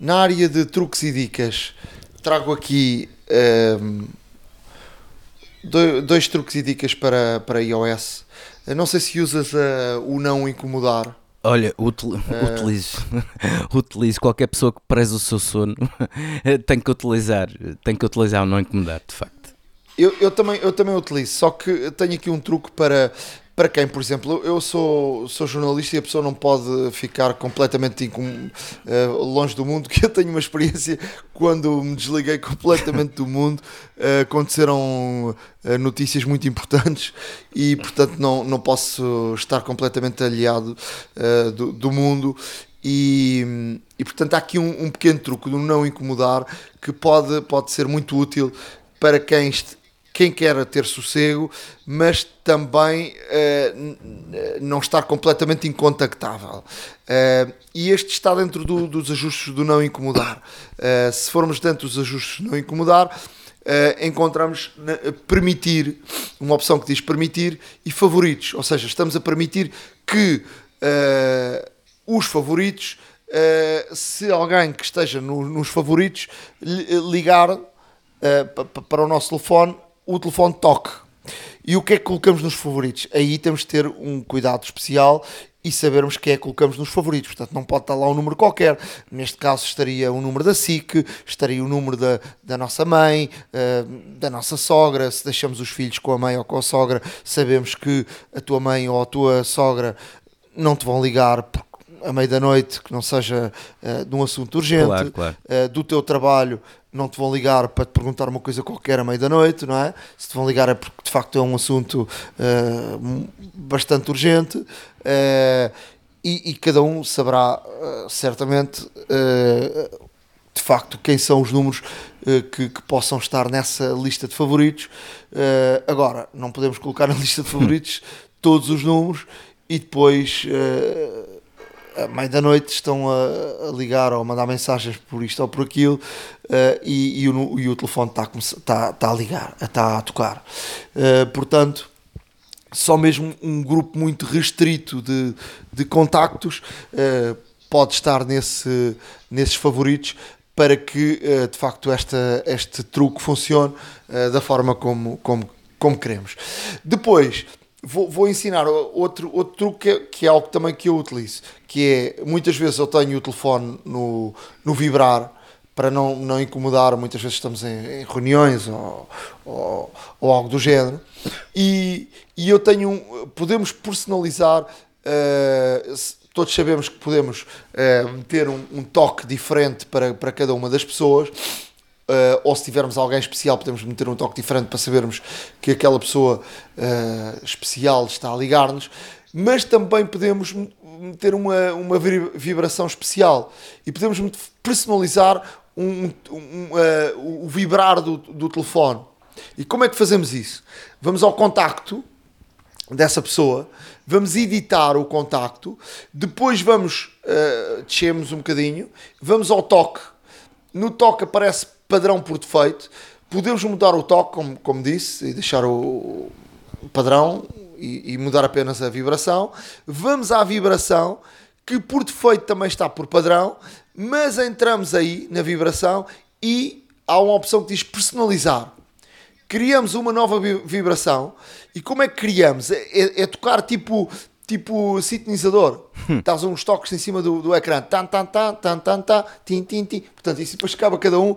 Na área de truques e dicas, trago aqui um, dois truques e dicas para, para iOS não sei se usas uh, o não incomodar. Olha, util, uh... utilizo, utilizo qualquer pessoa que preze o seu sono tem que utilizar, tem que utilizar o não incomodar, de facto. Eu, eu, também, eu também utilizo, só que tenho aqui um truque para, para quem, por exemplo, eu sou, sou jornalista e a pessoa não pode ficar completamente uh, longe do mundo, que eu tenho uma experiência quando me desliguei completamente do mundo, uh, aconteceram uh, notícias muito importantes e, portanto, não, não posso estar completamente aliado do, do mundo. E, e, portanto há aqui um, um, pequeno truque do não incomodar que pode, pode ser muito útil para quem quem quer ter sossego, mas também uh, não estar completamente incontactável. Uh, e este está dentro do, dos ajustes do não incomodar. Uh, se formos dentro dos ajustes do não incomodar, encontramos permitir, uma opção que diz permitir e favoritos, ou seja, estamos a permitir que os favoritos, se alguém que esteja no, nos favoritos ligar para o nosso telefone o telefone toque. E o que é que colocamos nos favoritos? Aí temos de ter um cuidado especial e sabermos quem é que colocamos nos favoritos. Portanto, não pode estar lá um número qualquer. Neste caso, estaria o número da SIC, estaria o número da, da nossa mãe, uh, da nossa sogra. Se deixamos os filhos com a mãe ou com a sogra, sabemos que a tua mãe ou a tua sogra não te vão ligar a meio da noite que não seja uh, de um assunto urgente, claro, claro. Uh, do teu trabalho não te vão ligar para te perguntar uma coisa qualquer à meia da noite, não é? Se te vão ligar é porque de facto é um assunto uh, bastante urgente. Uh, e, e cada um saberá uh, certamente de facto quem são os números que, que, possam estar nessa lista de favoritos. agora, não podemos colocar na lista de favoritos todos os números e depois à meia da noite estão a, a, ligar ou a mandar mensagens por isto ou por aquilo uh, e, e, o, e, o, telefone está a, está, está a ligar, está a tocar. Uh, portanto, só mesmo um grupo muito restrito de, de contactos uh, pode estar nesse, nesses favoritos para que de facto esta, este truque funcione da forma como, como, como queremos. Depois, vou, vou ensinar outro, outro truque que é, que é, algo também que eu utilizo, que é, muitas vezes eu tenho o telefone no, no vibrar, para não, não incomodar, muitas vezes estamos em, em reuniões ou, ou, ou, algo do género, e, e eu tenho, podemos personalizar, uh, todos sabemos que podemos uh, meter um, um, toque diferente para, para cada uma das pessoas, Uh, ou se tivermos alguém especial, podemos meter um toque diferente para sabermos que aquela pessoa uh, especial está a ligar-nos, mas também podemos meter uma, uma vibração especial e podemos personalizar um, um, uh, o vibrar do, do telefone. E como é que fazemos isso? Vamos ao contacto dessa pessoa, vamos editar o contacto, depois vamos, uh, descemos um bocadinho, vamos ao toque. No toque aparece padrão por defeito. Podemos mudar o toque, como, como disse, e deixar o padrão e, e mudar apenas a vibração. Vamos à vibração, que por defeito também está por padrão, mas entramos aí na vibração e há uma opção que diz personalizar. Criamos uma nova vibração e como é que criamos? É, é, é tocar tipo tipo sintonizador. Hum. Estás uns toques em cima do, do ecrã. Tan, tan, tan, tan, tan, tan, tin. Portanto, isso depois acaba cada um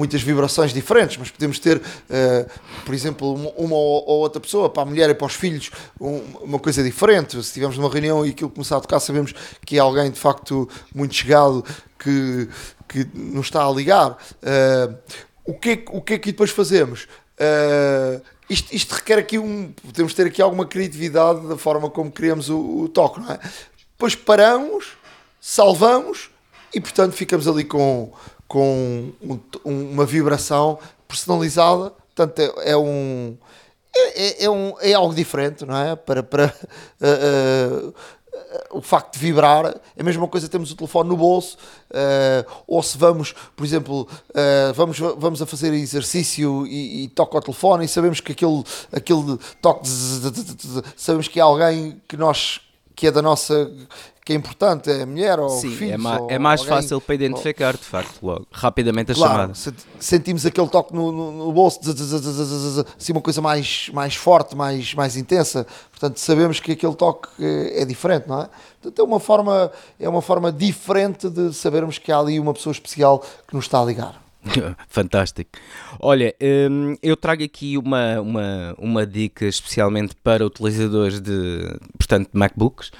muitas vibrações diferentes, mas podemos ter, uh, por exemplo, uma, ou, outra pessoa, para a mulher e para os filhos, um, uma coisa diferente. Se estivermos numa reunião e aquilo começar a tocar, sabemos que é alguém de facto muito chegado que, que nos está a ligar. Uh, o, que é, o que é que depois fazemos? Uh, isto, isto, requer aqui um. Podemos ter aqui alguma criatividade da forma como criamos o, o toque, não é? Depois paramos, salvamos e, portanto, ficamos ali com com um, uma vibração personalizada. Portanto, é, é um, é, é, um, é algo diferente, não é? Para, para uh, uh, o facto de vibrar, é a mesma coisa temos o telefone no bolso, uh, ou se vamos, por exemplo, uh, vamos, vamos a fazer exercício e, e toca o telefone e sabemos que aquele, aquele toque, sabemos que é alguém que nós, que é da nossa, que é importante, é a mulher ou Sim, filhos, é, ma é mais alguém, fácil para identificar, ou... de facto, logo, rapidamente a claro, chamada. Sentimos aquele toque no, no, no bolso, assim, uma coisa mais, mais forte, mais, mais intensa. Portanto, sabemos que aquele toque é, é diferente, não é? Portanto, é uma, forma, é uma forma diferente de sabermos que há ali uma pessoa especial que nos está a ligar. Fantástico. Olha, hum, eu trago aqui uma, uma, uma dica especialmente para utilizadores de, portanto, de MacBooks.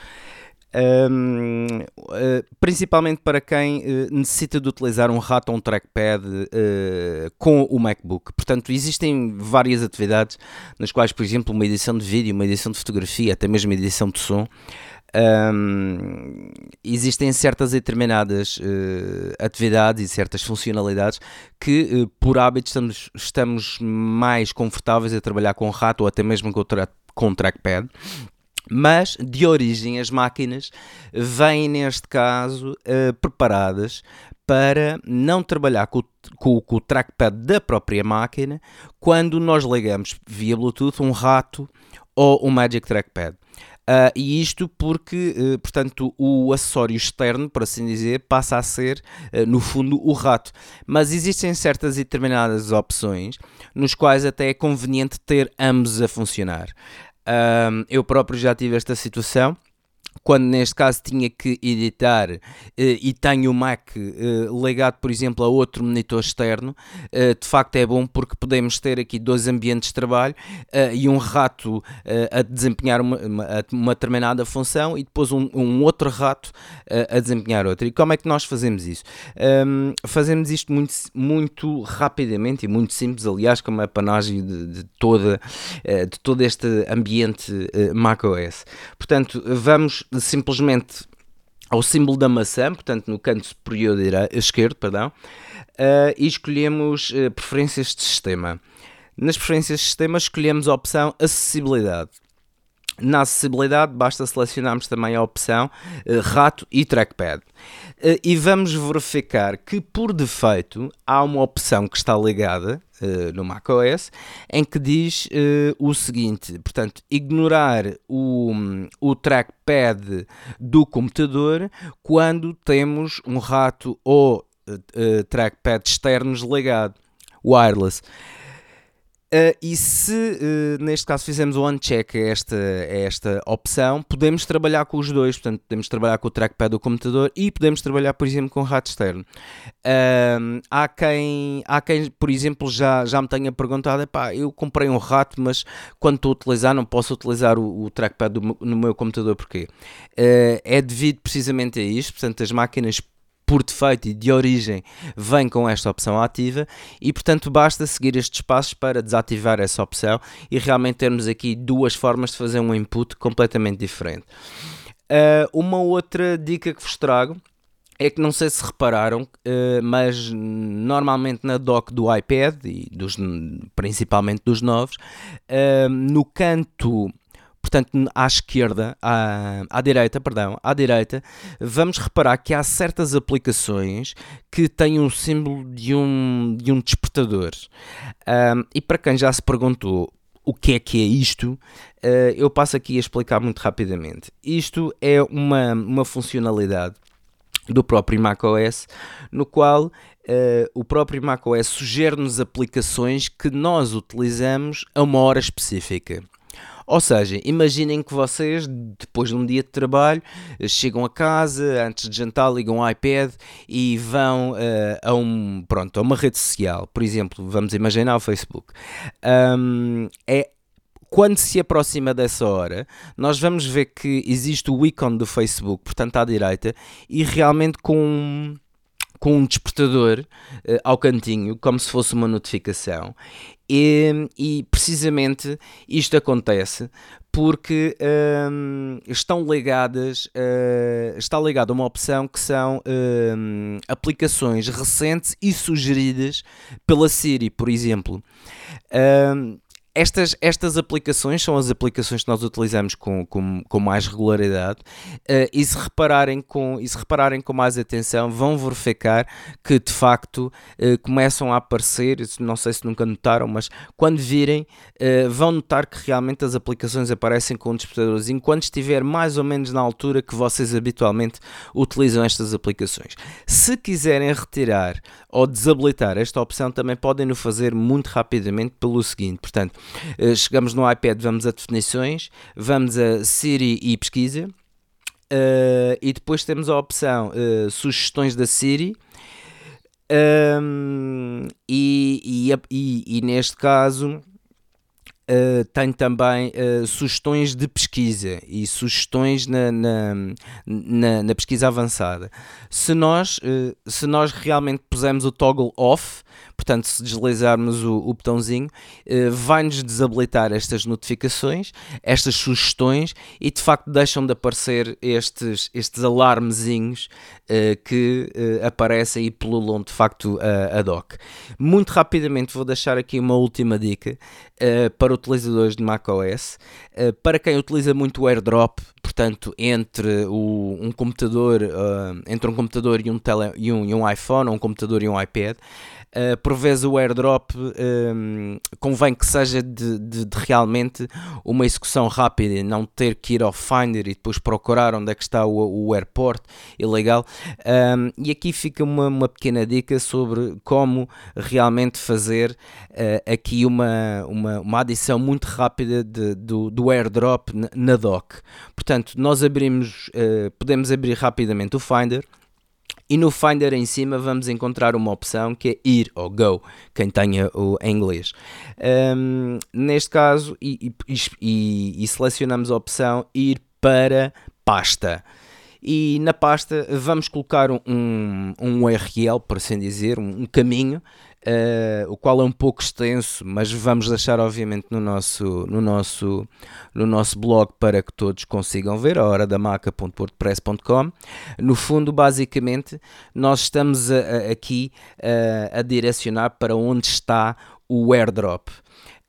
Um, uh, eh, principalmente para quem uh, necessita de utilizar um rato ou um trackpad uh, com o MacBook. Portanto, existem várias atividades nas quais, por exemplo, uma edição de vídeo, uma edição de fotografia, até mesmo uma edição de som. Um, existem certas e determinadas atividades e certas funcionalidades que, por hábito, estamos, estamos mais confortáveis a trabalhar com rato ou até mesmo com, tra com trackpad mas de origem as máquinas vêm neste caso uh, preparadas para não trabalhar com, com, com, o trackpad da própria máquina quando nós ligamos via Bluetooth um rato ou um Magic Trackpad. Uh, e isto porque, uh, portanto, o acessório externo, por assim dizer, passa a ser, uh, no fundo, o rato. Mas existem certas e determinadas opções nos quais até é conveniente ter ambos a funcionar. Um, eu próprio já tive esta situação quando neste caso tinha que editar e tenho o Mac ligado, por exemplo, a outro monitor externo, de facto é bom porque podemos ter aqui dois ambientes de trabalho e um rato a desempenhar uma, uma, determinada função e depois um, um outro rato a desempenhar outra. E como é que nós fazemos isso? Um, fazemos isto muito, muito rapidamente e muito simples, aliás, como a panagem de, de, toda, de todo este ambiente macOS. Portanto, vamos simplesmente ao símbolo da maçã, portanto no canto superior direito, esquerdo, perdão, uh, e escolhemos uh, preferências de sistema. Nas preferências de sistema escolhemos a opção acessibilidade. Na acessibilidade basta selecionarmos também a opção uh, rato e trackpad. e vamos verificar que por defeito há uma opção que está ligada uh, no macOS, em que diz uh, o seguinte: portanto, ignorar o, o trackpad do computador quando temos um rato ou uh, trackpad externos ligado, wireless. Uh, e se uh, neste caso fizermos o uncheck a esta, a esta opção, podemos trabalhar com os dois, portanto, podemos trabalhar com o trackpad do computador e podemos trabalhar, por exemplo, com o rato externo. Uh, há, quem, há quem, por exemplo, já, já me tenha perguntado: pá, eu comprei um rato, mas quando estou a utilizar, não posso utilizar o, o trackpad do, no meu computador, porquê? é devido precisamente a isto, portanto, as máquinas por defeito e de origem vem com esta opção ativa e portanto basta seguir estes passos para desativar essa opção e realmente termos aqui duas formas de fazer um input completamente diferente. Uh, uma outra dica que vos trago é que não sei se repararam, uh, mas normalmente na dock do iPad e dos, principalmente dos novos, uh, no canto portanto à esquerda, à, à direita, perdão, à direita, vamos reparar que há certas aplicações que têm um símbolo de um, de um despertador. Um, e para quem já se perguntou o que é que é isto, uh, eu passo aqui a explicar muito rapidamente. Isto é uma, uma funcionalidade do próprio macOS, no qual uh, o próprio macOS sugere-nos aplicações que nós utilizamos a uma hora específica. Ou seja, imaginem que vocês, depois de um dia de trabalho, chegam a casa, antes de jantar, ligam o iPad e vão uh, a, um, pronto, a uma rede social. Por exemplo, vamos imaginar o Facebook. Um, é quando se aproxima dessa hora, nós vamos ver que existe o ícone do Facebook, portanto à direita, e realmente com com um despertador uh, ao cantinho, como se fosse uma notificação. E, e precisamente isto acontece porque um, estão ligadas, uh, está ligado a uma opção que são um, aplicações recentes e sugeridas pela Siri, por exemplo. Um, estas, estas aplicações são as aplicações que nós utilizamos com, com, com mais regularidade uh, e, se repararem com, e se repararem com mais atenção vão verificar que de facto uh, começam a aparecer, não sei se nunca notaram, mas quando virem uh, vão notar que realmente as aplicações aparecem com despertadores enquanto estiver mais ou menos na altura que vocês habitualmente utilizam estas aplicações. Se quiserem retirar ou desabilitar esta opção também podem o fazer muito rapidamente pelo seguinte, portanto chegamos no iPad, vamos a definições, vamos a Siri e pesquisa. Uh, e depois temos a opção uh, sugestões da Siri. Um, e, e, e, neste caso uh, tenho também sugestões de pesquisa e sugestões na, na, na, na pesquisa avançada. Se nós, se nós realmente pusermos o toggle off, portanto, se deslizarmos o, o botãozinho, vai-nos desabilitar estas notificações, estas sugestões e de facto deixam de aparecer estes, estes alarmezinhos que aparecem e pululam de facto a, a dock. Muito rapidamente vou deixar aqui uma última dica para utilizadores de macOS. Para quem utiliza muito o AirDrop, portanto, entre o, um computador, entre um computador e um, tele, e, um, e um iPhone, ou um computador e um iPad, Uh, por vezes o airdrop um, ehm, convém que seja de, de, de, realmente uma execução rápida e não ter que ir ao Finder e depois procurar onde é que está o, o airport ilegal. Um, ehm, e aqui fica uma, uma pequena dica sobre como realmente fazer uh, aqui uma, uma, uma adição muito rápida de, do, do airdrop na, na dock. Portanto, nós abrimos, uh, podemos abrir rapidamente o Finder e no Finder em cima vamos encontrar uma opção que é ir ou go, quem tenha o em inglês. Um, neste caso, e, e, e, selecionamos a opção ir para pasta. E na pasta vamos colocar um, um URL, por assim dizer, um, um caminho Uh, o qual é um pouco extenso, mas vamos deixar obviamente no nosso, no nosso, no nosso blog para que todos consigam ver, a hora da maca.wordpress.com. No fundo, basicamente, nós estamos a, a, aqui uh, a direcionar para onde está o airdrop.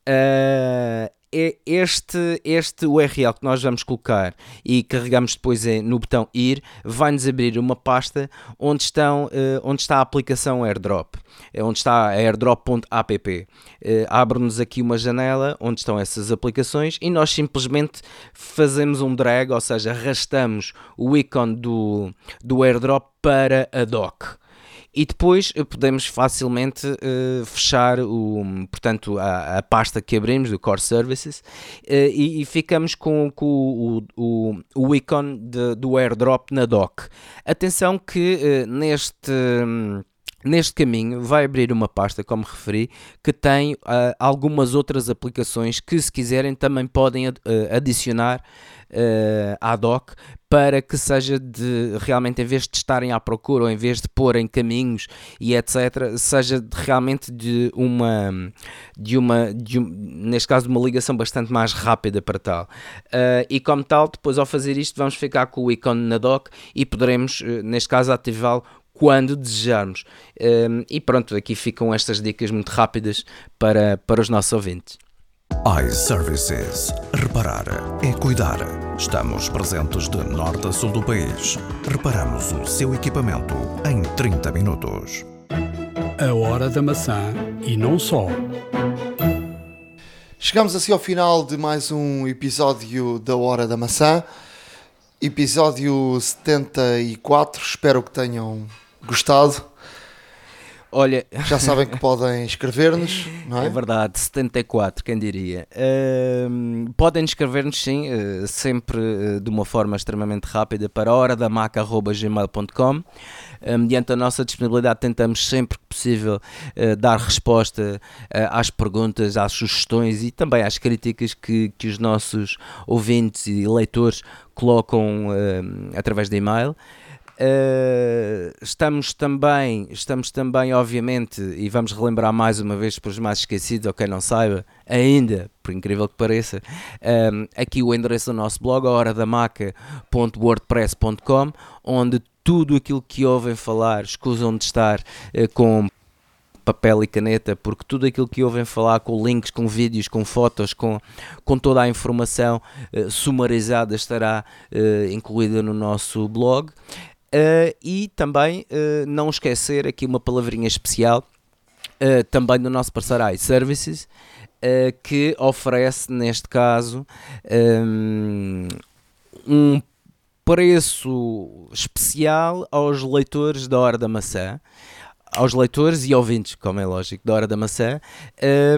Uh, este, este URL que nós vamos colocar e carregamos depois no botão ir, vai-nos abrir uma pasta onde, estão, uh, onde está a aplicação AirDrop, é onde está airdrop.app. Uh, Abre-nos aqui uma janela onde estão essas aplicações e nós simplesmente fazemos um drag, ou seja, arrastamos o ícone do, do AirDrop para a dock e depois eh, podemos facilmente uh, fechar o, portanto, a, a, pasta que abrimos do Core Services uh, e, e, ficamos com, com o, o, o ícone de, do airdrop na dock. Atenção que uh, neste. Um, Neste caminho vai abrir uma pasta, como referi, que tem uh, algumas outras aplicações que, se quiserem, também podem uh, adicionar uh, à doc para que seja de realmente, em vez de estarem à procura ou em vez de porem caminhos e etc., seja de, realmente de uma, de uma, de um, neste caso, de uma ligação bastante mais rápida para tal. Uh, e como tal, depois ao fazer isto, vamos ficar com o ícone na doc e poderemos, neste caso, ativá-lo quando desejarmos. Um, e pronto, aqui ficam estas dicas muito rápidas para, para os nossos ouvintes. iServices. Reparar é cuidar. Estamos presentes de norte a sul do país. Reparamos o seu equipamento em 30 minutos. A hora da maçã e não só. Chegamos assim ao final de mais um episódio da Hora da Maçã. Episódio 74. Espero que tenham gostado. Olha, já sabem que podem escrever-nos, não é? É verdade, 74, quem diria. Uh, podem escrever-nos, sim, uh, sempre uh, de uma forma extremamente rápida para horadamaca.gmail.com. mediante a nossa disponibilidade, tentamos sempre que possível uh, dar resposta às perguntas, às sugestões e também às críticas que, que os nossos ouvintes e leitores colocam através de e-mail. Uh, estamos também, estamos também, obviamente, e vamos relembrar mais uma vez para os mais esquecidos, ou quem não saiba, ainda, por incrível que pareça, um, eh, aqui o endereço do nosso blog, horadamaca.wordpress.com, onde tudo aquilo que ouvem falar, escusam de estar uh, com papel e caneta, porque tudo aquilo que ouvem falar com links, com vídeos, com fotos, com, com toda a informação uh, sumarizada estará incluída no nosso blog. Uh, e também uh, não esquecer aqui uma palavrinha especial uh, também do nosso parceiro iServices que oferece neste caso um, um preço especial aos leitores da Hora da Maçã aos leitores e ouvintes, como é lógico, da Hora da Maçã,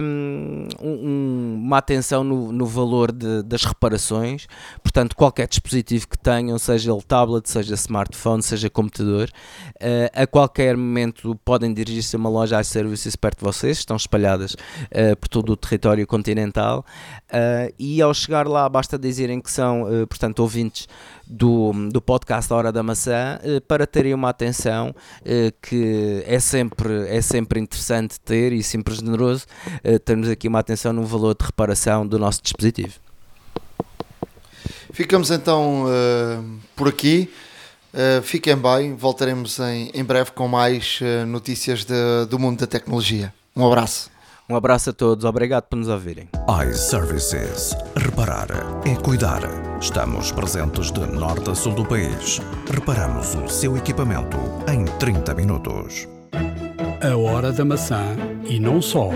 um, um, uma atenção no, no valor de, das reparações. Portanto, qualquer dispositivo que tenham, seja ele tablet, seja smartphone, seja computador, uh, a qualquer momento podem dirigir-se a uma loja iServices perto de vocês, estão espalhadas uh, por todo o território continental. Uh, e ao chegar lá, basta dizerem que são, portanto, ouvintes do, do podcast Hora da Maçã eh, para terem uma atenção eh, que é sempre, é sempre interessante ter e sempre generoso eh, termos aqui uma atenção no valor de reparação do nosso dispositivo. Ficamos então por aqui. Fiquem bem, voltaremos em, breve com mais notícias do mundo da tecnologia. Um abraço. Um abraço a todos, obrigado por nos ouvirem. iServices. Reparar é cuidar. Estamos presentes de norte a sul do país. Reparamos o seu equipamento em 30 minutos. A hora da maçã e não só.